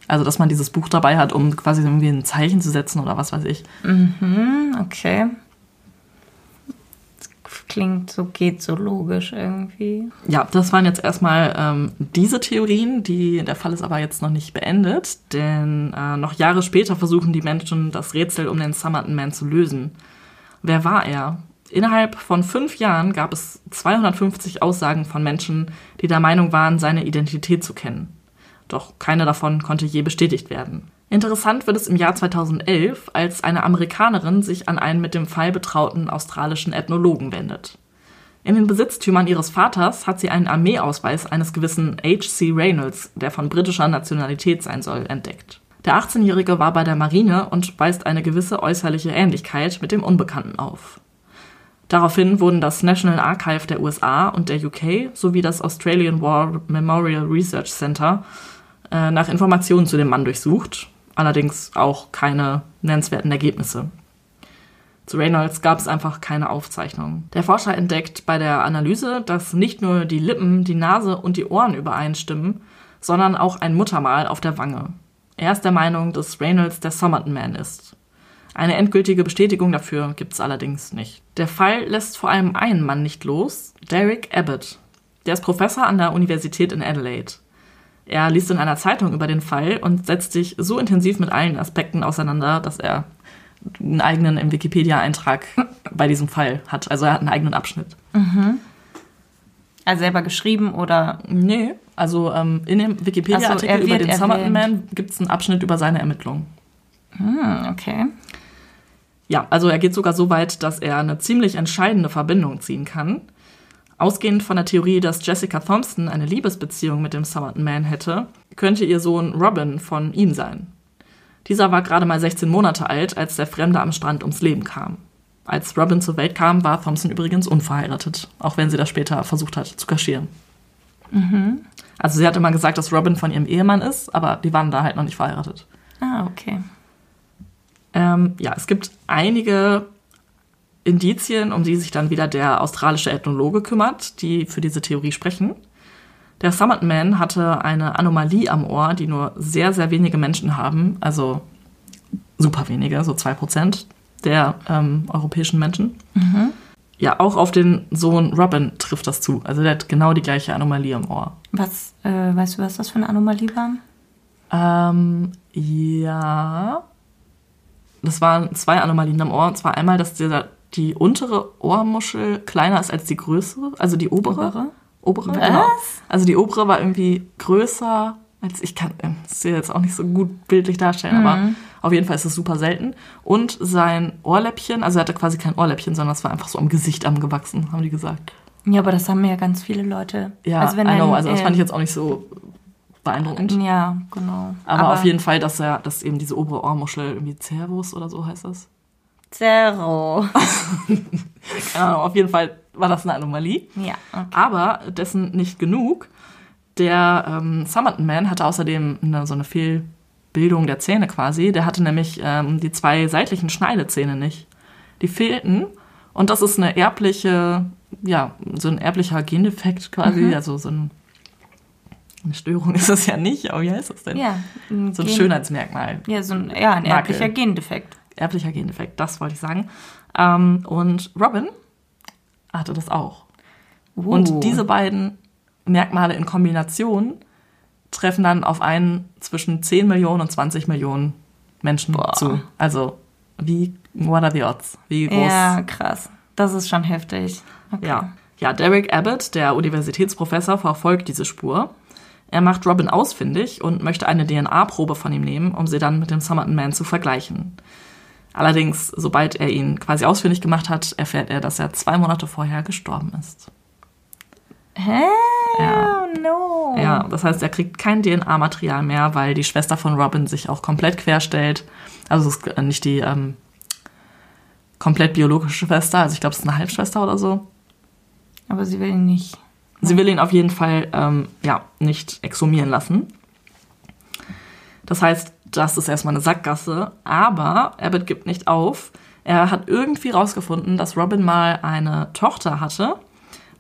Also, dass man dieses Buch dabei hat, um quasi irgendwie ein Zeichen zu setzen oder was weiß ich. Hm, okay. Klingt so, geht so logisch irgendwie. Ja, das waren jetzt erstmal ähm, diese Theorien. Die, der Fall ist aber jetzt noch nicht beendet, denn äh, noch Jahre später versuchen die Menschen das Rätsel um den Somerton Man zu lösen. Wer war er? Innerhalb von fünf Jahren gab es 250 Aussagen von Menschen, die der Meinung waren, seine Identität zu kennen. Doch keine davon konnte je bestätigt werden. Interessant wird es im Jahr 2011, als eine Amerikanerin sich an einen mit dem Fall betrauten australischen Ethnologen wendet. In den Besitztümern ihres Vaters hat sie einen Armeeausweis eines gewissen H.C. Reynolds, der von britischer Nationalität sein soll, entdeckt. Der 18-Jährige war bei der Marine und weist eine gewisse äußerliche Ähnlichkeit mit dem Unbekannten auf. Daraufhin wurden das National Archive der USA und der UK sowie das Australian War Memorial Research Center äh, nach Informationen zu dem Mann durchsucht, allerdings auch keine nennenswerten Ergebnisse. Zu Reynolds gab es einfach keine Aufzeichnungen. Der Forscher entdeckt bei der Analyse, dass nicht nur die Lippen, die Nase und die Ohren übereinstimmen, sondern auch ein Muttermal auf der Wange. Er ist der Meinung, dass Reynolds der Somerton Man ist. Eine endgültige Bestätigung dafür gibt es allerdings nicht. Der Fall lässt vor allem einen Mann nicht los, Derek Abbott. Der ist Professor an der Universität in Adelaide. Er liest in einer Zeitung über den Fall und setzt sich so intensiv mit allen Aspekten auseinander, dass er einen eigenen im Wikipedia-Eintrag bei diesem Fall hat. Also er hat einen eigenen Abschnitt. Also selber geschrieben oder. Nee, also ähm, in dem so, Wikipedia-Artikel er über den erwähnt. Man gibt es einen Abschnitt über seine Ermittlungen. Hm, okay. Ja, also er geht sogar so weit, dass er eine ziemlich entscheidende Verbindung ziehen kann. Ausgehend von der Theorie, dass Jessica Thompson eine Liebesbeziehung mit dem Somerton Man hätte, könnte ihr Sohn Robin von ihm sein. Dieser war gerade mal 16 Monate alt, als der Fremde am Strand ums Leben kam. Als Robin zur Welt kam, war Thompson übrigens unverheiratet, auch wenn sie das später versucht hat zu kaschieren. Also sie hat immer gesagt, dass Robin von ihrem Ehemann ist, aber die waren da halt noch nicht verheiratet. Ah, okay. Ähm, ja, es gibt einige Indizien, um die sich dann wieder der australische Ethnologe kümmert, die für diese Theorie sprechen. Der Somerton Man hatte eine Anomalie am Ohr, die nur sehr, sehr wenige Menschen haben, also super wenige, so zwei Prozent der ähm, europäischen Menschen. Ja, auch auf den Sohn Robin trifft das zu. Also der hat genau die gleiche Anomalie am Ohr. Was, äh, weißt du, was das für eine Anomalie war? Ähm, ja. Das waren zwei Anomalien am Ohr. Und zwar einmal, dass dieser, die untere Ohrmuschel kleiner ist als die größere, also die obere. Obere? Obere, Was? genau. Also die obere war irgendwie größer als ich kann äh, das hier jetzt auch nicht so gut bildlich darstellen, aber auf jeden Fall ist es super selten. Und sein Ohrläppchen, also er hatte quasi kein Ohrläppchen, sondern es war einfach so am Gesicht angewachsen, haben die gesagt. Ja, aber das haben ja ganz viele Leute. Ja, also wenn I know, also das äh, fand ich jetzt auch nicht so beeindruckend. Ja, genau. Aber, auf jeden Fall, dass er, dass eben diese obere Ohrmuschel irgendwie Cervus oder so heißt das. Zero. (laughs) Keine Ahnung, auf jeden Fall war das eine Anomalie. ja, okay. Aber dessen nicht genug. Der ähm, Somerton Man hatte außerdem eine, so eine Fehlbildung der Zähne quasi. Der hatte nämlich ähm, die zwei seitlichen Schneidezähne nicht. Die fehlten. Und das ist eine erbliche, ja, so ein erblicher Gendefekt quasi. Also so ein, eine Störung (laughs) ist es ja nicht, aber wie heißt das denn? Ja, ein So ein Gen- Schönheitsmerkmal. Ja, so ein, ja, ein Makel. erblicher Gendefekt. Erblicher Gendefekt, das wollte ich sagen. Ähm, und Robin hatte das auch. Uh. Und diese beiden Merkmale in Kombination treffen dann auf einen zwischen 10 Millionen und 20 Millionen Menschen Boah. zu. Also, wie, what are the odds? Wie groß? Ja, krass. Das ist schon heftig. Okay. Ja. ja, Derek Abbott, der Universitätsprofessor, verfolgt diese Spur. Er macht Robin ausfindig und möchte eine DNA-Probe von ihm nehmen, um sie dann mit dem Somerton Man zu vergleichen. Allerdings, sobald er ihn quasi ausfindig gemacht hat, erfährt er, dass er zwei Monate vorher gestorben ist. Hä? Ja. Oh no. Ja, das heißt, er kriegt kein DNA-Material mehr, weil die Schwester von Robin sich auch komplett querstellt. Also es ist äh, nicht die ähm, komplett biologische Schwester, also ich glaube, es ist eine Halbschwester oder so. Aber sie will ihn nicht. Sie will ihn auf jeden Fall ähm, ja, nicht exhumieren lassen. Das heißt, das ist erstmal eine Sackgasse, aber Abbott gibt nicht auf. Er hat irgendwie rausgefunden, dass Robin mal eine Tochter hatte.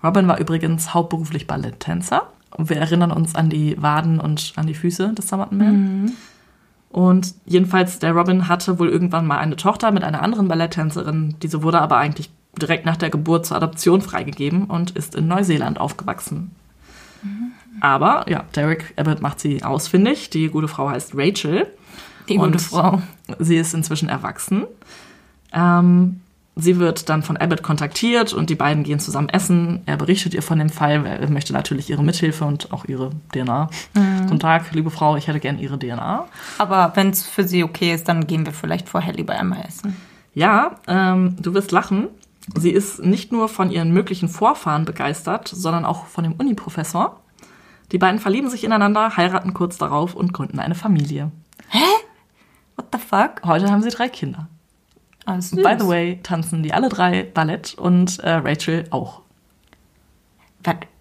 Robin war übrigens hauptberuflich Balletttänzer. Wir erinnern uns an die Waden und an die Füße des Somerton Man. Und jedenfalls, der Robin hatte wohl irgendwann mal eine Tochter mit einer anderen Balletttänzerin. Diese wurde aber eigentlich direkt nach der Geburt zur Adoption freigegeben und ist in Neuseeland aufgewachsen. Aber ja, Derek Abbott macht sie ausfindig. Die gute Frau heißt Rachel. Die gute Und Frau. Sie ist inzwischen erwachsen. Ähm, sie wird dann von Abbott kontaktiert und die beiden gehen zusammen essen. Er berichtet ihr von dem Fall. Er möchte natürlich ihre Mithilfe und auch ihre DNA. Guten Tag, liebe Frau, ich hätte gern Ihre DNA. Aber wenn es für sie okay ist, dann gehen wir vielleicht vorher lieber einmal essen. Ja, ähm, du wirst lachen. Sie ist nicht nur von ihren möglichen Vorfahren begeistert, sondern auch von dem Uni-Professor. Die beiden verlieben sich ineinander, heiraten kurz darauf und gründen eine Familie. What the fuck? Heute haben sie drei Kinder. Alles By the way, tanzen die alle drei Ballett und äh, Rachel auch.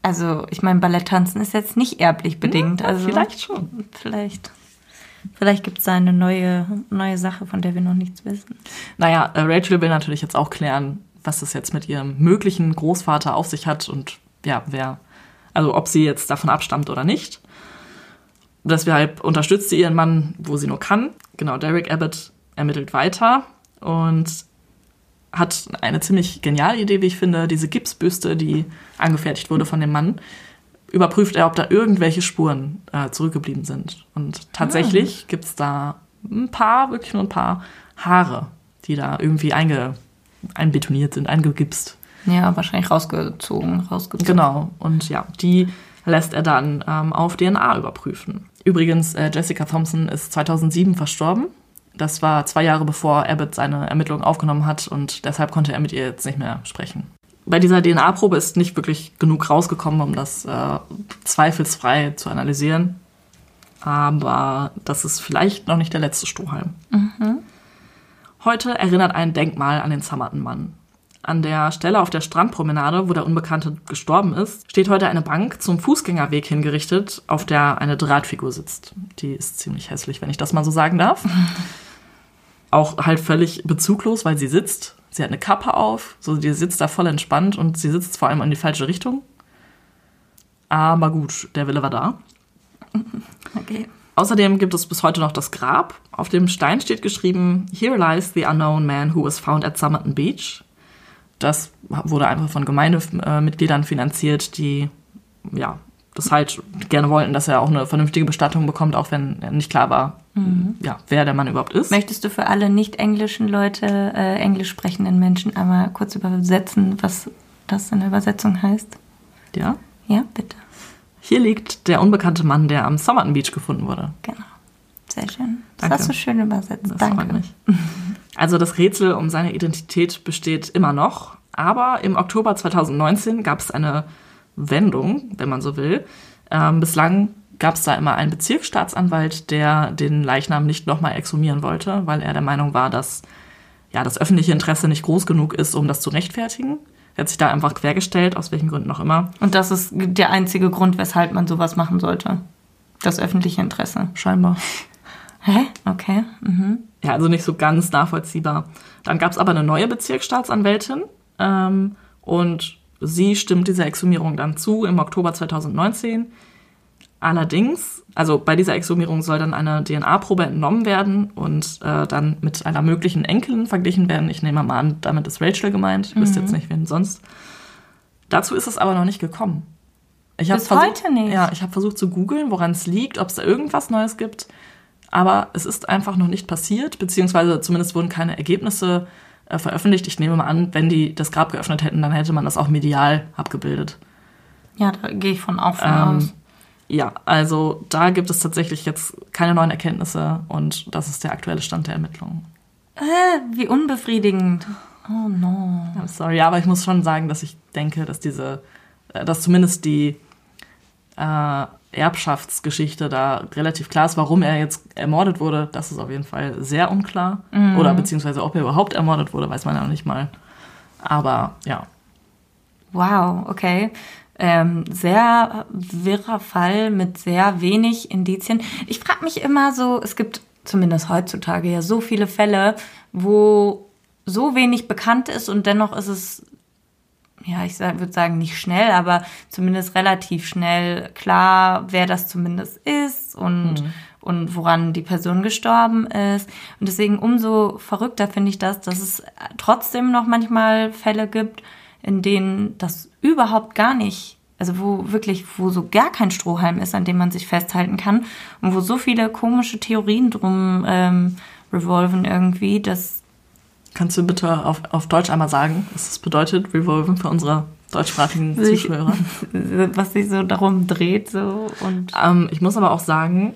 Also, ich meine, Balletttanzen ist jetzt nicht erblich bedingt. Ja, also vielleicht schon. Vielleicht. Vielleicht gibt es da eine neue, neue Sache, von der wir noch nichts wissen. Naja, äh, Rachel will natürlich jetzt auch klären, was es jetzt mit ihrem möglichen Großvater auf sich hat und ja, wer, also ob sie jetzt davon abstammt oder nicht. Deshalb unterstützt sie ihren Mann, wo sie nur kann. Genau, Derek Abbott ermittelt weiter und hat eine ziemlich geniale Idee, wie ich finde. Diese Gipsbüste, die angefertigt wurde von dem Mann, überprüft er, ob da irgendwelche Spuren äh, zurückgeblieben sind. Und tatsächlich gibt's da ein paar, wirklich nur ein paar Haare, die da irgendwie einge, einbetoniert sind, eingegipst. Ja, wahrscheinlich rausgezogen, rausgezogen. Genau. Und ja, die lässt er dann ähm, auf DNA überprüfen. Übrigens, äh, Jessica Thompson ist 2007 verstorben. Das war zwei Jahre bevor Abbott seine Ermittlungen aufgenommen hat und deshalb konnte er mit ihr jetzt nicht mehr sprechen. Bei dieser DNA-Probe ist nicht wirklich genug rausgekommen, um das äh, zweifelsfrei zu analysieren. Aber das ist vielleicht noch nicht der letzte Strohhalm. Heute erinnert ein Denkmal an den Summerton-Mann. An der Stelle auf der Strandpromenade, wo der Unbekannte gestorben ist, steht heute eine Bank zum Fußgängerweg hingerichtet, auf der eine Drahtfigur sitzt. Die ist ziemlich hässlich, wenn ich das mal so sagen darf. (laughs) Auch halt völlig bezuglos, weil sie sitzt. Sie hat eine Kappe auf, so die sitzt da voll entspannt und sie sitzt vor allem in die falsche Richtung. Aber gut, der Wille war da. (laughs) Okay. Außerdem gibt es bis heute noch das Grab. Auf dem Stein steht geschrieben, Here lies the unknown man who was found at Somerton Beach. Das wurde einfach von Gemeindemitgliedern finanziert, die ja, das halt gerne wollten, dass er auch eine vernünftige Bestattung bekommt, auch wenn nicht klar war, ja, wer der Mann überhaupt ist. Möchtest du für alle nicht englischen Leute, äh, englisch sprechenden Menschen einmal kurz übersetzen, was das in der Übersetzung heißt? Ja. Ja, bitte. Hier liegt der unbekannte Mann, der am Somerton Beach gefunden wurde. Genau. Sehr schön. Das Danke. hast du schön übersetzt. Das Danke. freut mich. Also das Rätsel um seine Identität besteht immer noch, aber im Oktober 2019 gab es eine Wendung, wenn man so will. Ähm, bislang gab es da immer einen Bezirksstaatsanwalt, der den Leichnam nicht nochmal exhumieren wollte, weil er der Meinung war, dass ja, das öffentliche Interesse nicht groß genug ist, um das zu rechtfertigen. Er hat sich da einfach quergestellt, aus welchen Gründen auch immer. Und das ist der einzige Grund, weshalb man sowas machen sollte. Das öffentliche Interesse. Scheinbar. Hä? Okay. Mhm. Ja, also nicht so ganz nachvollziehbar. Dann gab es aber eine neue Bezirksstaatsanwältin ähm, und sie stimmt dieser Exhumierung dann zu im Oktober 2019. Allerdings, also bei dieser Exhumierung soll dann eine DNA-Probe entnommen werden und äh, dann mit einer möglichen Enkelin verglichen werden. Ich nehme mal an, damit ist Rachel gemeint. Ich wüsste jetzt nicht, wen sonst. Dazu ist es aber noch nicht gekommen. Ich Bis heute nicht? Ja, ich habe versucht zu googeln, woran es liegt, ob es da irgendwas Neues gibt. Aber es ist einfach noch nicht passiert, beziehungsweise zumindest wurden keine Ergebnisse äh, veröffentlicht. Ich nehme mal an, wenn die das Grab geöffnet hätten, dann hätte man das auch medial abgebildet. Ja, da gehe ich von auch von Ähm, aus. ja, also da gibt es tatsächlich jetzt keine neuen Erkenntnisse und das ist der aktuelle Stand der Ermittlungen. Äh, wie unbefriedigend. Oh no. I'm sorry, aber ich muss schon sagen, dass ich denke, dass diese, äh, dass zumindest die äh, Erbschaftsgeschichte da relativ klar ist, warum er jetzt ermordet wurde. Das ist auf jeden Fall sehr unklar. Oder beziehungsweise ob er überhaupt ermordet wurde, weiß man ja noch nicht mal. Aber ja, Wow, okay. Ähm, sehr wirrer Fall mit sehr wenig Indizien. Ich frage mich immer so, es gibt zumindest heutzutage ja so viele Fälle, wo so wenig bekannt ist und dennoch ist es, ja, ich würde sagen nicht schnell, aber zumindest relativ schnell klar, wer das zumindest ist und, und woran die Person gestorben ist. Und deswegen umso verrückter finde ich das, dass es trotzdem noch manchmal Fälle gibt, in denen das überhaupt gar nicht, also wo wirklich, wo so gar kein Strohhalm ist, an dem man sich festhalten kann und wo so viele komische Theorien drum ähm, revolven irgendwie, dass Kannst du bitte auf, auf Deutsch einmal sagen, was das bedeutet, Revolven für unsere deutschsprachigen Zuschauer? (laughs) was sich so darum dreht so und Ähm, ich muss aber auch sagen,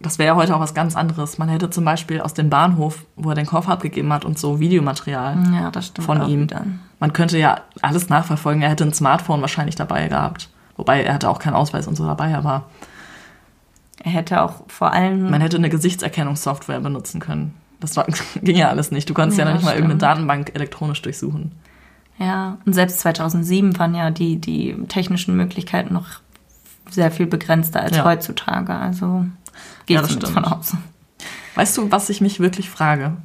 das wäre ja heute auch was ganz anderes. Man hätte zum Beispiel aus dem Bahnhof, wo er den Koffer abgegeben hat und so Videomaterial ja, von ihm. wieder. Man könnte ja alles nachverfolgen. Er hätte ein Smartphone wahrscheinlich dabei gehabt. Wobei er hatte auch keinen Ausweis und so dabei, aber Er hätte auch vor allem man hätte eine Gesichtserkennungssoftware benutzen können. Das war, (laughs) ging ja alles nicht. Du konntest ja, Ja, noch nicht mal das irgendeine stimmt. Datenbank elektronisch durchsuchen. Ja, und selbst 2007 waren ja die, die technischen Möglichkeiten noch sehr viel begrenzter als Ja. heutzutage. Also gehe Ja, das zumindest stimmt. von aus. Weißt du, was ich mich wirklich frage?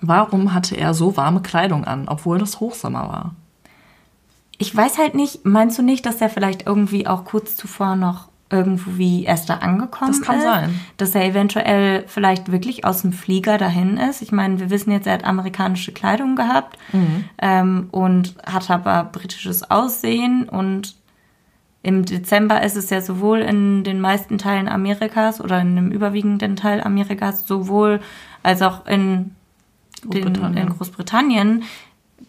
Warum hatte er so warme Kleidung an, obwohl das Hochsommer war? Ich weiß halt nicht, meinst du nicht, dass er vielleicht irgendwie auch kurz zuvor noch irgendwo wie erst da angekommen ist? Das kann sein. Dass er eventuell vielleicht wirklich aus dem Flieger dahin ist. Ich meine, wir wissen jetzt, er hat amerikanische Kleidung gehabt Mhm. ähm, und hat aber britisches Aussehen und im Dezember ist es ja sowohl in den meisten Teilen Amerikas oder in dem überwiegenden Teil Amerikas sowohl als auch in, den, Großbritannien. in Großbritannien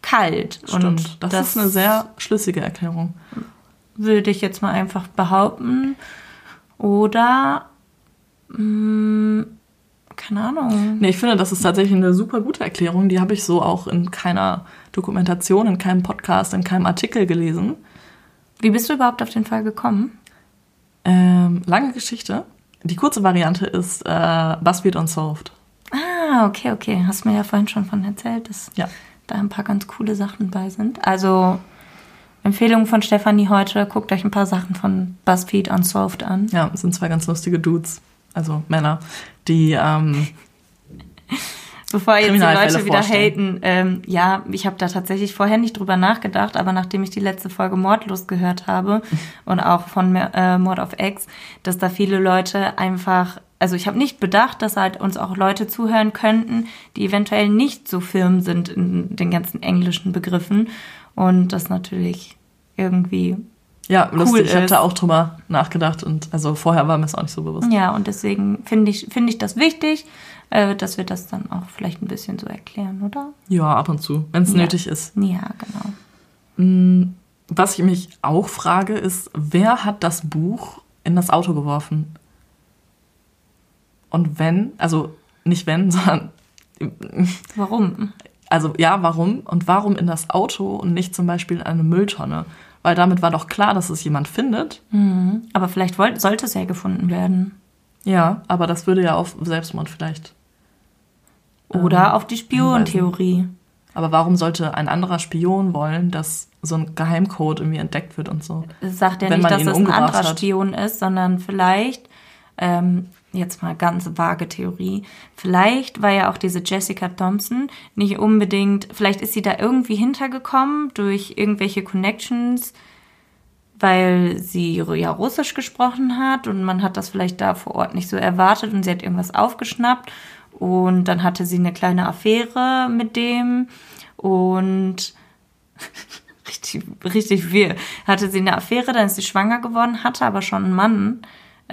kalt. Stimmt. Und das, ist eine sehr schlüssige Erklärung. Würde ich jetzt mal einfach behaupten. Oder, mh, keine Ahnung. Nee, ich finde, das ist tatsächlich eine super gute Erklärung. Die habe ich so auch in keiner Dokumentation, in keinem Podcast, in keinem Artikel gelesen. Wie bist du überhaupt auf den Fall gekommen? Ähm, lange Geschichte. Die kurze Variante ist äh, BuzzFeed Unsolved. Ah, okay, okay. Hast mir ja vorhin schon von erzählt, dass Ja. da ein paar ganz coole Sachen bei sind. Also, Empfehlung von Stefanie heute, guckt euch ein paar Sachen von BuzzFeed Unsolved an. Ja, es sind zwei ganz lustige Dudes, also Männer, die ähm, (laughs) Bevor jetzt die Leute wieder vorstellen. haten, ähm, ja, ich habe da tatsächlich vorher nicht drüber nachgedacht, aber nachdem ich die letzte Folge Mordlust gehört habe (laughs) und auch von äh, Mord of X, dass da viele Leute einfach, also ich habe nicht bedacht, dass halt uns auch Leute zuhören könnten, die eventuell nicht so firm sind in den ganzen englischen Begriffen und das natürlich irgendwie ja lustig. ich habe da auch drüber nachgedacht und also vorher war mir es auch nicht so bewusst. Ja, und deswegen finde ich, finde ich das wichtig, äh, dass wir das dann auch vielleicht ein bisschen so erklären, oder? Ja, ab und zu, wenn es Ja. nötig ist. Ja, genau. Was ich mich auch frage, ist, wer hat das Buch in das Auto geworfen? Und wenn, also nicht wenn, (laughs) sondern Warum? Also ja, warum? Und warum in das Auto und nicht zum Beispiel in eine Mülltonne? Weil damit war doch klar, dass es jemand findet. Aber vielleicht wollte, sollte es ja gefunden werden. Ja, aber das würde ja auf Selbstmord vielleicht. Oder auf die Spiontheorie. Aber warum sollte ein anderer Spion wollen, dass so ein Geheimcode irgendwie entdeckt wird und so? Sagt ja Wenn nicht, man dass es ein anderer hat. Spion ist, sondern vielleicht, ähm, jetzt mal ganz vage Theorie, vielleicht war ja auch diese Jessica Thompson nicht unbedingt, vielleicht ist sie da irgendwie hintergekommen durch irgendwelche Connections, weil sie ja Russisch gesprochen hat und man hat das vielleicht da vor Ort nicht so erwartet und sie hat irgendwas aufgeschnappt und dann hatte sie eine kleine Affäre mit dem und (laughs) richtig, richtig viel. Hatte sie eine Affäre, dann ist sie schwanger geworden, hatte aber schon einen Mann,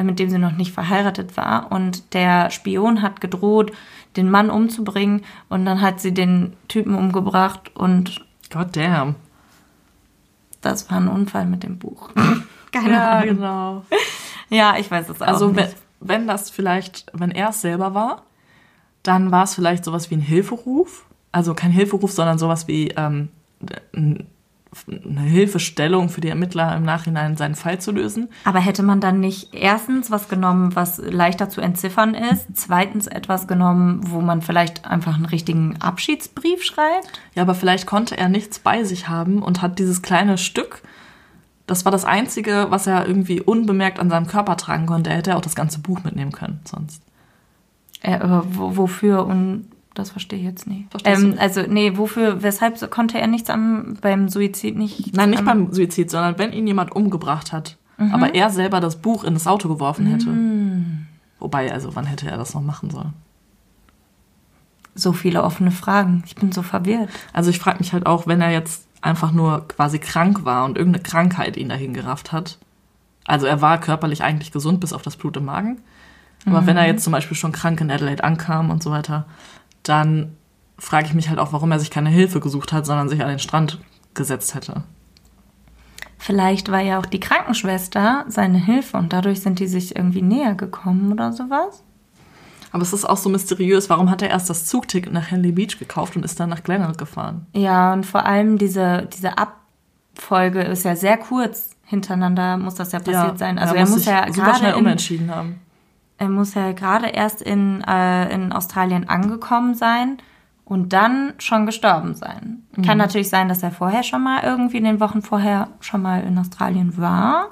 mit dem sie noch nicht verheiratet war. Und der Spion hat gedroht, den Mann umzubringen. Und dann hat sie den Typen umgebracht. Und God damn. das war ein Unfall mit dem Buch. (laughs) Keine Ja, Ahnung. genau. Ja, ich weiß es auch Also wenn, nicht. wenn das vielleicht, wenn er es selber war, dann war es vielleicht sowas wie ein Hilferuf. Also kein Hilferuf, sondern sowas wie ähm, ein- eine Hilfestellung für die Ermittler im Nachhinein seinen Fall zu lösen. Aber hätte man dann nicht erstens was genommen, was leichter zu entziffern ist, zweitens etwas genommen, wo man vielleicht einfach einen richtigen Abschiedsbrief schreibt? Ja, aber vielleicht konnte er nichts bei sich haben und hat dieses kleine Stück, das war das Einzige, was er irgendwie unbemerkt an seinem Körper tragen konnte. Er hätte auch das ganze Buch mitnehmen können sonst. Äh, wofür und das verstehe ich jetzt nicht. Ähm, also nee, wofür, weshalb konnte er nichts am beim Suizid nicht? Nein, nicht am, beim Suizid, sondern wenn ihn jemand umgebracht hat, aber er selber das Buch in das Auto geworfen hätte. Wobei, also wann hätte er das noch machen sollen? So viele offene Fragen. Ich bin so verwirrt. Also ich frage mich halt auch, wenn er jetzt einfach nur quasi krank war und irgendeine Krankheit ihn dahin gerafft hat. Also er war körperlich eigentlich gesund, bis auf das Blut im Magen. Aber wenn er jetzt zum Beispiel schon krank in Adelaide ankam und so weiter, dann frage ich mich halt auch, warum er sich keine Hilfe gesucht hat, sondern sich an den Strand gesetzt hätte. Vielleicht war ja auch die Krankenschwester seine Hilfe und dadurch sind die sich irgendwie näher gekommen oder sowas. Aber es ist auch so mysteriös, warum hat er erst das Zugticket nach Henley Beach gekauft und ist dann nach Glenelg gefahren? Ja, und vor allem diese, diese Abfolge ist ja sehr kurz hintereinander, muss das ja passiert sein. Also er muss, sich ja super gerade schnell in, umentschieden haben. Er muss ja gerade erst in, äh, in Australien angekommen sein und dann schon gestorben sein. Mhm. Kann natürlich sein, dass er vorher schon mal irgendwie in den Wochen vorher schon mal in Australien war.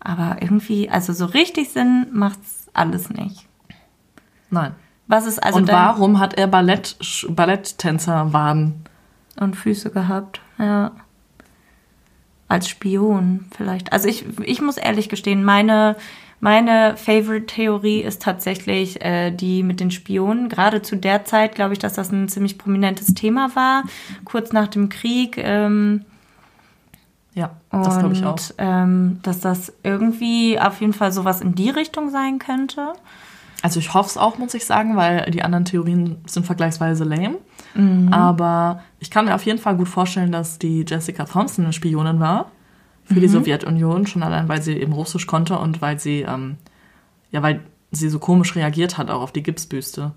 Aber irgendwie, also so richtig Sinn macht's alles nicht. Nein. Was ist also und warum hat er Ballett, Balletttänzer Waden? und Füße gehabt, ja. Als Spion vielleicht. Also ich, ich muss ehrlich gestehen, meine, meine Favorite-Theorie ist tatsächlich äh, die mit den Spionen. Gerade zu der Zeit glaube ich, dass das ein ziemlich prominentes Thema war. Kurz nach dem Krieg. Ähm, Ja, das glaube ich auch. und ähm, dass das irgendwie auf jeden Fall sowas in die Richtung sein könnte. Also ich hoffe es auch, muss ich sagen, weil die anderen Theorien sind vergleichsweise lame. Mhm. Aber ich kann mir auf jeden Fall gut vorstellen, dass die Jessica Thompson eine Spionin war für Mhm. die Sowjetunion, schon allein, weil sie eben Russisch konnte und weil sie, ähm, ja, weil sie so komisch reagiert hat auch auf die Gipsbüste.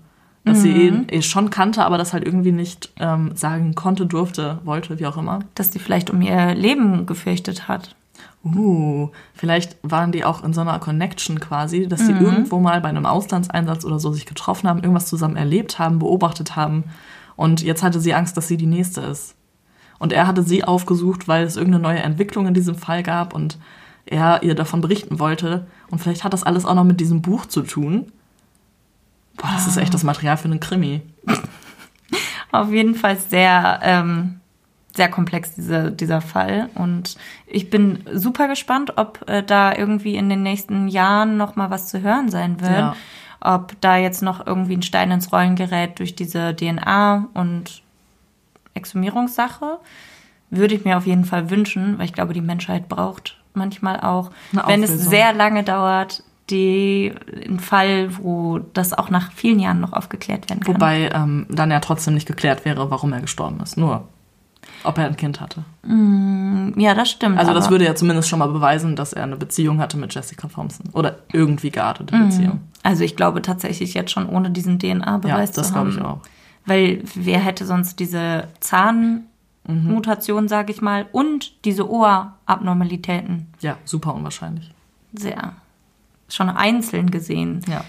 Dass sie ihn eh schon kannte, aber das halt irgendwie nicht ähm, sagen konnte, durfte, wollte, wie auch immer. Dass die vielleicht um ihr Leben gefürchtet hat. Uh, vielleicht waren die auch in so einer Connection quasi, dass sie irgendwo mal bei einem Auslandseinsatz oder so sich getroffen haben, irgendwas zusammen erlebt haben, beobachtet haben. Und jetzt hatte sie Angst, dass sie die nächste ist. Und er hatte sie aufgesucht, weil es irgendeine neue Entwicklung in diesem Fall gab und er ihr davon berichten wollte. Und vielleicht hat das alles auch noch mit diesem Buch zu tun. Boah, das ist echt das Material für einen Krimi. (laughs) Auf jeden Fall sehr, ähm, sehr komplex, diese, dieser Fall. Und ich bin super gespannt, ob äh, da irgendwie in den nächsten Jahren noch mal was zu hören sein wird. Ja. Ob da jetzt noch irgendwie ein Stein ins Rollen gerät durch diese DNA- und Exhumierungssache. Würde ich mir auf jeden Fall wünschen, weil ich glaube, die Menschheit braucht manchmal auch, wenn es sehr lange dauert, die, ein Fall, wo das auch nach vielen Jahren noch aufgeklärt werden kann. Wobei ähm, dann ja trotzdem nicht geklärt wäre, warum er gestorben ist. Nur, ob er ein Kind hatte. ja, das stimmt. Also das würde ja zumindest schon mal beweisen, dass er eine Beziehung hatte mit Jessica Thompson. Oder irgendwie geartete Beziehung. Also ich glaube tatsächlich jetzt schon ohne diesen Ja, DNA-Beweis das zu glaube haben. ich auch. Weil wer hätte sonst diese Zahnmutation, sage ich mal, und diese Ohrabnormalitäten Ja, super unwahrscheinlich. sehr schon einzeln gesehen. Ja.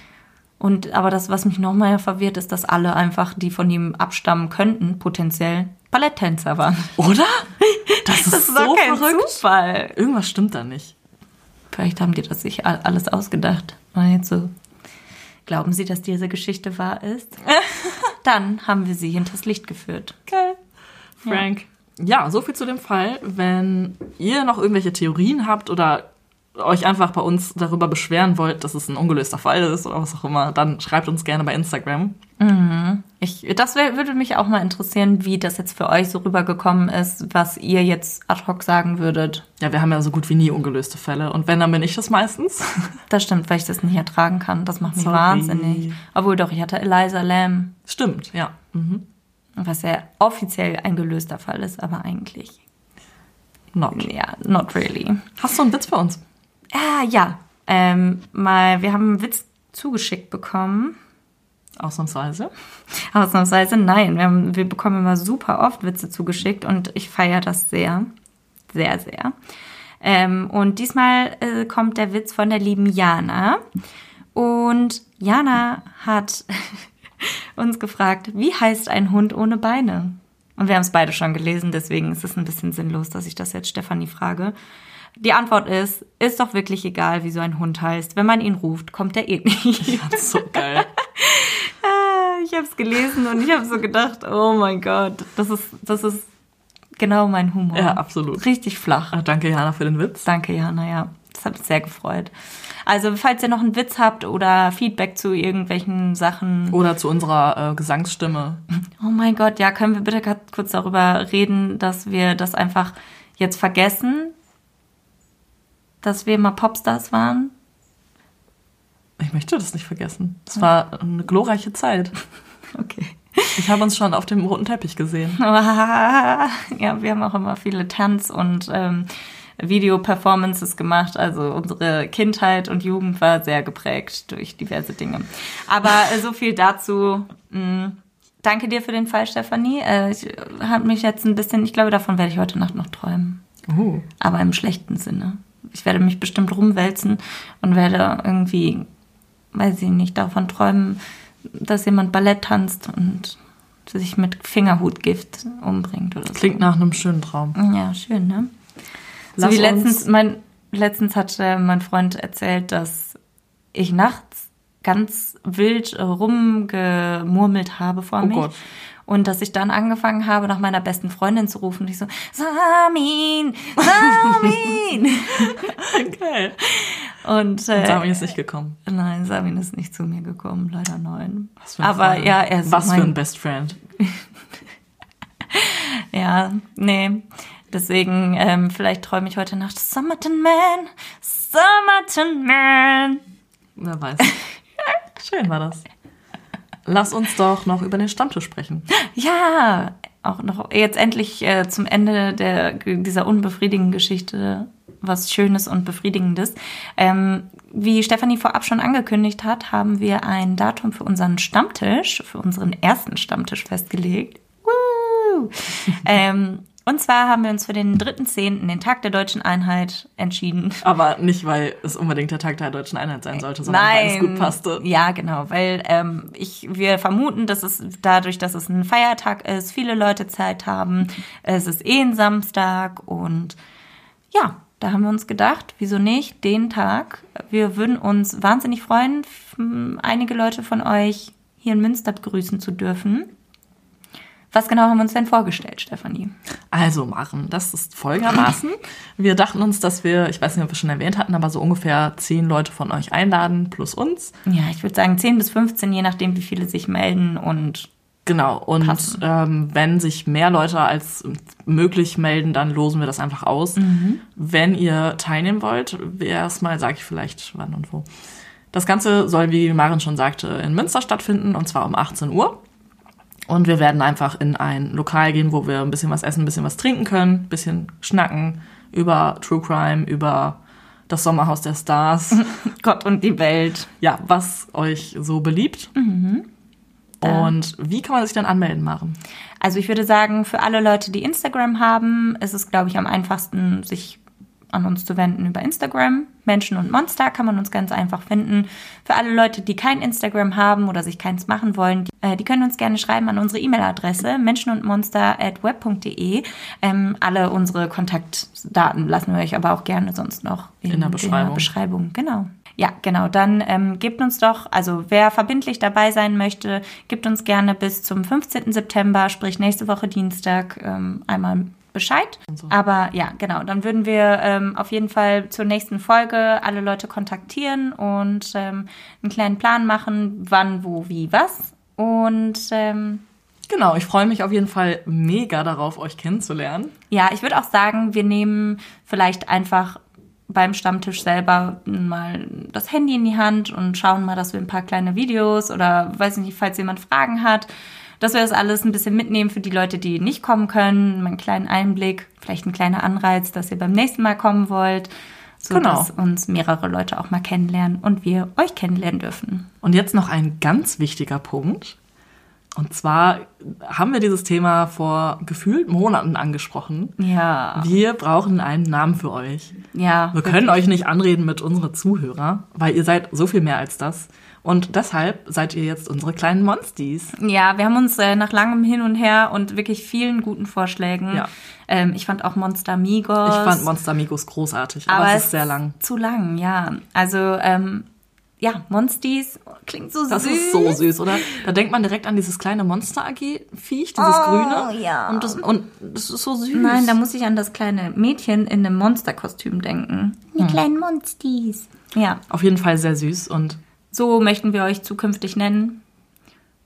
Und aber das, was mich noch mehr verwirrt, ist, dass alle einfach, die von ihm abstammen könnten, potenziell Balletttänzer waren. Oder? Das (laughs) ist, Das ist so kein verrückt. Zufall. Irgendwas stimmt da nicht. Vielleicht haben die das sich all- alles ausgedacht. Und jetzt so, glauben Sie, dass diese Geschichte wahr ist? (laughs) Dann haben wir sie hinters Licht geführt. Geil. Frank. Ja. so viel zu dem Fall. Wenn ihr noch irgendwelche Theorien habt oder euch einfach bei uns darüber beschweren wollt, dass es ein ungelöster Fall ist oder was auch immer, dann schreibt uns gerne bei Instagram. Ich, das wär, würde mich auch mal interessieren, wie das jetzt für euch so rübergekommen ist, was ihr jetzt ad hoc sagen würdet. Ja, wir haben ja so gut wie nie ungelöste Fälle. Und wenn, dann bin ich das meistens. (laughs) Das stimmt, weil ich das nicht ertragen kann. Das macht mich Sorry. wahnsinnig. Obwohl doch, ich hatte Eliza Lamb, Stimmt, ja. Mhm. was ja offiziell ein gelöster Fall ist, aber eigentlich, Not. ja, not really. Hast du einen Witz für uns? Ah, ja. Ähm, mal, wir haben einen Witz zugeschickt bekommen. Ausnahmsweise. (laughs) Ausnahmsweise nein. Wir, haben, wir bekommen immer super oft Witze zugeschickt und ich feiere das sehr. Sehr, sehr. Ähm, und diesmal äh, kommt der Witz von der lieben Jana. Und Jana hat (laughs) uns gefragt, wie heißt ein Hund ohne Beine? Und wir haben es beide schon gelesen, deswegen ist es ein bisschen sinnlos, dass ich das jetzt Stefanie frage. Die Antwort ist, ist doch wirklich egal, wie so ein Hund heißt. Wenn man ihn ruft, kommt er eh nicht. Das ist so geil. (laughs) Ich habe es gelesen und ich habe so gedacht, oh mein Gott, das ist, das ist genau mein Humor. Ja, absolut. Richtig flach. Ah, danke, Jana, für den Witz. Danke, Jana, ja. Das hat uns sehr gefreut. Also falls ihr noch einen Witz habt oder Feedback zu irgendwelchen Sachen. Oder zu unserer äh, Gesangsstimme. Oh mein Gott, ja, können wir bitte kurz darüber reden, dass wir das einfach jetzt vergessen, dass wir mal Popstars waren? Ich möchte das nicht vergessen. Es war eine glorreiche Zeit. (laughs) Okay. Ich habe uns schon auf dem roten Teppich gesehen. (laughs) ja, wir haben auch immer viele Tanz- und ähm, Video-Performances gemacht. Also unsere Kindheit und Jugend war sehr geprägt durch diverse Dinge. Aber äh, so viel dazu. Mm, Danke dir für den Fall, Stefanie. Äh, ich habe mich jetzt ein bisschen, ich glaube, davon werde ich heute Nacht noch träumen. Oh. Aber im schlechten Sinne. Ich werde mich bestimmt rumwälzen und werde irgendwie, weiß ich nicht, davon träumen, dass jemand Ballett tanzt und sich mit Fingerhutgift umbringt oder so. Klingt nach einem schönen Traum. Ja, schön, ne? Lass so wie letztens, mein, letztens hat äh, mein Freund erzählt, dass ich nachts ganz wild rumgemurmelt habe vor Oh mich. Gott. Und dass ich dann angefangen habe, nach meiner besten Freundin zu rufen. Und ich so, Samin, Samin. Geil. Und äh, Sami ist nicht gekommen. nein, Samin ist nicht zu mir gekommen, leider nein. Was für ein Aber Freund. ja, er ist Was mein, für ein Best Friend. (laughs) Ja, nee. Deswegen, ähm, vielleicht träume ich heute Nacht Summerton Man, Summerton Man. Wer weiß. (laughs) Schön war das. Lass uns doch noch über den Stammtisch sprechen. Ja, auch noch jetzt endlich äh, zum Ende der, dieser unbefriedigenden Geschichte was Schönes und Befriedigendes. Ähm, wie Stefanie vorab schon angekündigt hat, haben wir ein Datum für unseren Stammtisch, für unseren ersten Stammtisch festgelegt. Woo! (laughs) ähm, und zwar haben wir uns für den 3.10., den Tag der deutschen Einheit, entschieden. Aber nicht, weil es unbedingt der Tag der deutschen Einheit sein sollte, sondern weil es gut passte. Ja, genau, weil ähm, ich, wir vermuten, dass es dadurch, dass es ein Feiertag ist, viele Leute Zeit haben. Es ist eh ein Samstag und ja, da haben wir uns gedacht, wieso nicht den Tag? Wir würden uns wahnsinnig freuen, einige Leute von euch hier in Münster begrüßen zu dürfen. Was genau haben wir uns denn vorgestellt, Stefanie? Also machen, das ist folgendermaßen. Wir dachten uns, dass wir, ich weiß nicht, ob wir schon erwähnt hatten, aber so ungefähr zehn Leute von euch einladen, plus uns. Ja, ich würde sagen 10 bis 15, je nachdem, wie viele sich melden und Genau, und ähm, wenn sich mehr Leute als möglich melden, dann losen wir das einfach aus. Wenn ihr teilnehmen wollt, erstmal sage ich vielleicht wann und wo. Das Ganze soll, wie Maren schon sagte, in Münster stattfinden, und zwar um 18 Uhr. Und wir werden einfach in ein Lokal gehen, wo wir ein bisschen was essen, ein bisschen was trinken können, ein bisschen schnacken über True Crime, über das Sommerhaus der Stars. (laughs) Gott und die Welt. ja, was euch so beliebt. Und wie kann man sich dann anmelden, Maren? Also ich würde sagen, für alle Leute, die Instagram haben, ist es, glaube ich, am einfachsten, sich an uns zu wenden über Instagram. Menschen und Monster kann man uns ganz einfach finden. Für alle Leute, die kein Instagram haben oder sich keins machen wollen, die, äh, die können uns gerne schreiben an unsere E-Mail-Adresse menschenundmonster@web.de. Ähm, alle unsere Kontaktdaten lassen wir euch aber auch gerne sonst noch In der Beschreibung. Beschreibung. Genau. Ja, genau. Dann ähm, gebt uns doch, also wer verbindlich dabei sein möchte, gibt uns gerne bis zum 15. September, sprich nächste Woche Dienstag, ähm, einmal Bescheid. so. Aber ja, genau. Dann würden wir ähm, auf jeden Fall zur nächsten Folge alle Leute kontaktieren und ähm, einen kleinen Plan machen, wann, wo, wie, was. Und ähm, Genau, ich freue mich auf jeden Fall mega darauf, euch kennenzulernen. Ja, ich würde auch sagen, wir nehmen vielleicht einfach beim Stammtisch selber mal das Handy in die Hand und schauen mal, dass wir ein paar kleine Videos oder weiß ich nicht, falls jemand Fragen hat, dass wir das alles ein bisschen mitnehmen für die Leute, die nicht kommen können, einen kleinen Einblick, vielleicht ein kleiner Anreiz, dass ihr beim nächsten Mal kommen wollt, so Genau. dass uns mehrere Leute auch mal kennenlernen und wir euch kennenlernen dürfen. Und jetzt noch ein ganz wichtiger Punkt. Und zwar haben wir dieses Thema vor gefühlt Monaten angesprochen. Ja, Wir brauchen einen Namen für euch. ja. Wir können euch nicht anreden mit unsere Zuhörer, weil ihr seid so viel mehr als das. Und deshalb seid ihr jetzt unsere kleinen Monsties. Ja, wir haben uns äh, nach langem Hin und Her und wirklich vielen guten Vorschlägen. Ja. Ähm, ich fand auch Monster Migos. Ich fand Monster Amigos großartig, aber, es ist sehr lang. Zu lang, ja. Also ähm, ja, Monsties klingt so Das süß. ist so süß, oder? Da denkt man direkt an dieses kleine Monster-AG-Viech, dieses Oh, grüne. ja. Und das, und das ist so süß. Nein, da muss ich an das kleine Mädchen in einem Monsterkostüm denken. Die kleinen Monsties. Ja, Auf jeden Fall sehr süß und so möchten wir euch zukünftig nennen.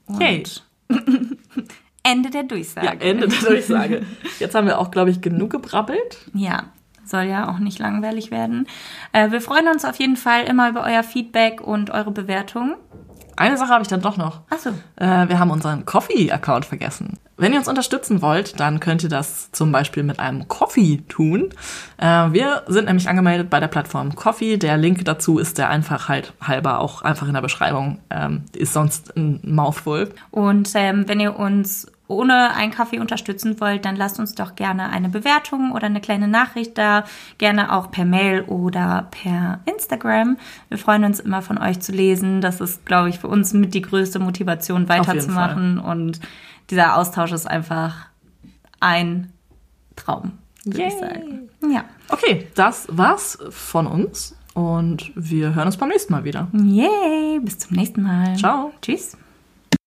Und Yay. (laughs) Ende der Durchsage. ja, Ende der Durchsage. Jetzt haben wir auch, glaube ich, genug gebrabbelt. Ja, soll ja auch nicht langweilig werden. Äh, wir freuen uns auf jeden Fall immer über euer Feedback und eure Bewertungen. Eine Sache habe ich dann doch noch. Achso. Äh, wir haben unseren Coffee-Account vergessen. Wenn ihr uns unterstützen wollt, dann könnt ihr das zum Beispiel mit einem Coffee tun. Äh, wir sind nämlich angemeldet bei der Plattform Coffee. Der Link dazu ist der Einfachheit halber auch einfach in der Beschreibung. Ähm, ist sonst ein Mouthful. Und ähm, wenn ihr uns ohne einen Kaffee unterstützen wollt, dann lasst uns doch gerne eine Bewertung oder eine kleine Nachricht da. Gerne auch per Mail oder per Instagram. Wir freuen uns immer von euch zu lesen. Das ist, glaube ich, für uns mit die größte Motivation weiterzumachen. Und dieser Austausch ist einfach ein Traum, würde ich sagen. Ja. Okay, das war's von uns und wir hören uns beim nächsten Mal wieder. Yay, bis zum nächsten Mal. Ciao. Tschüss.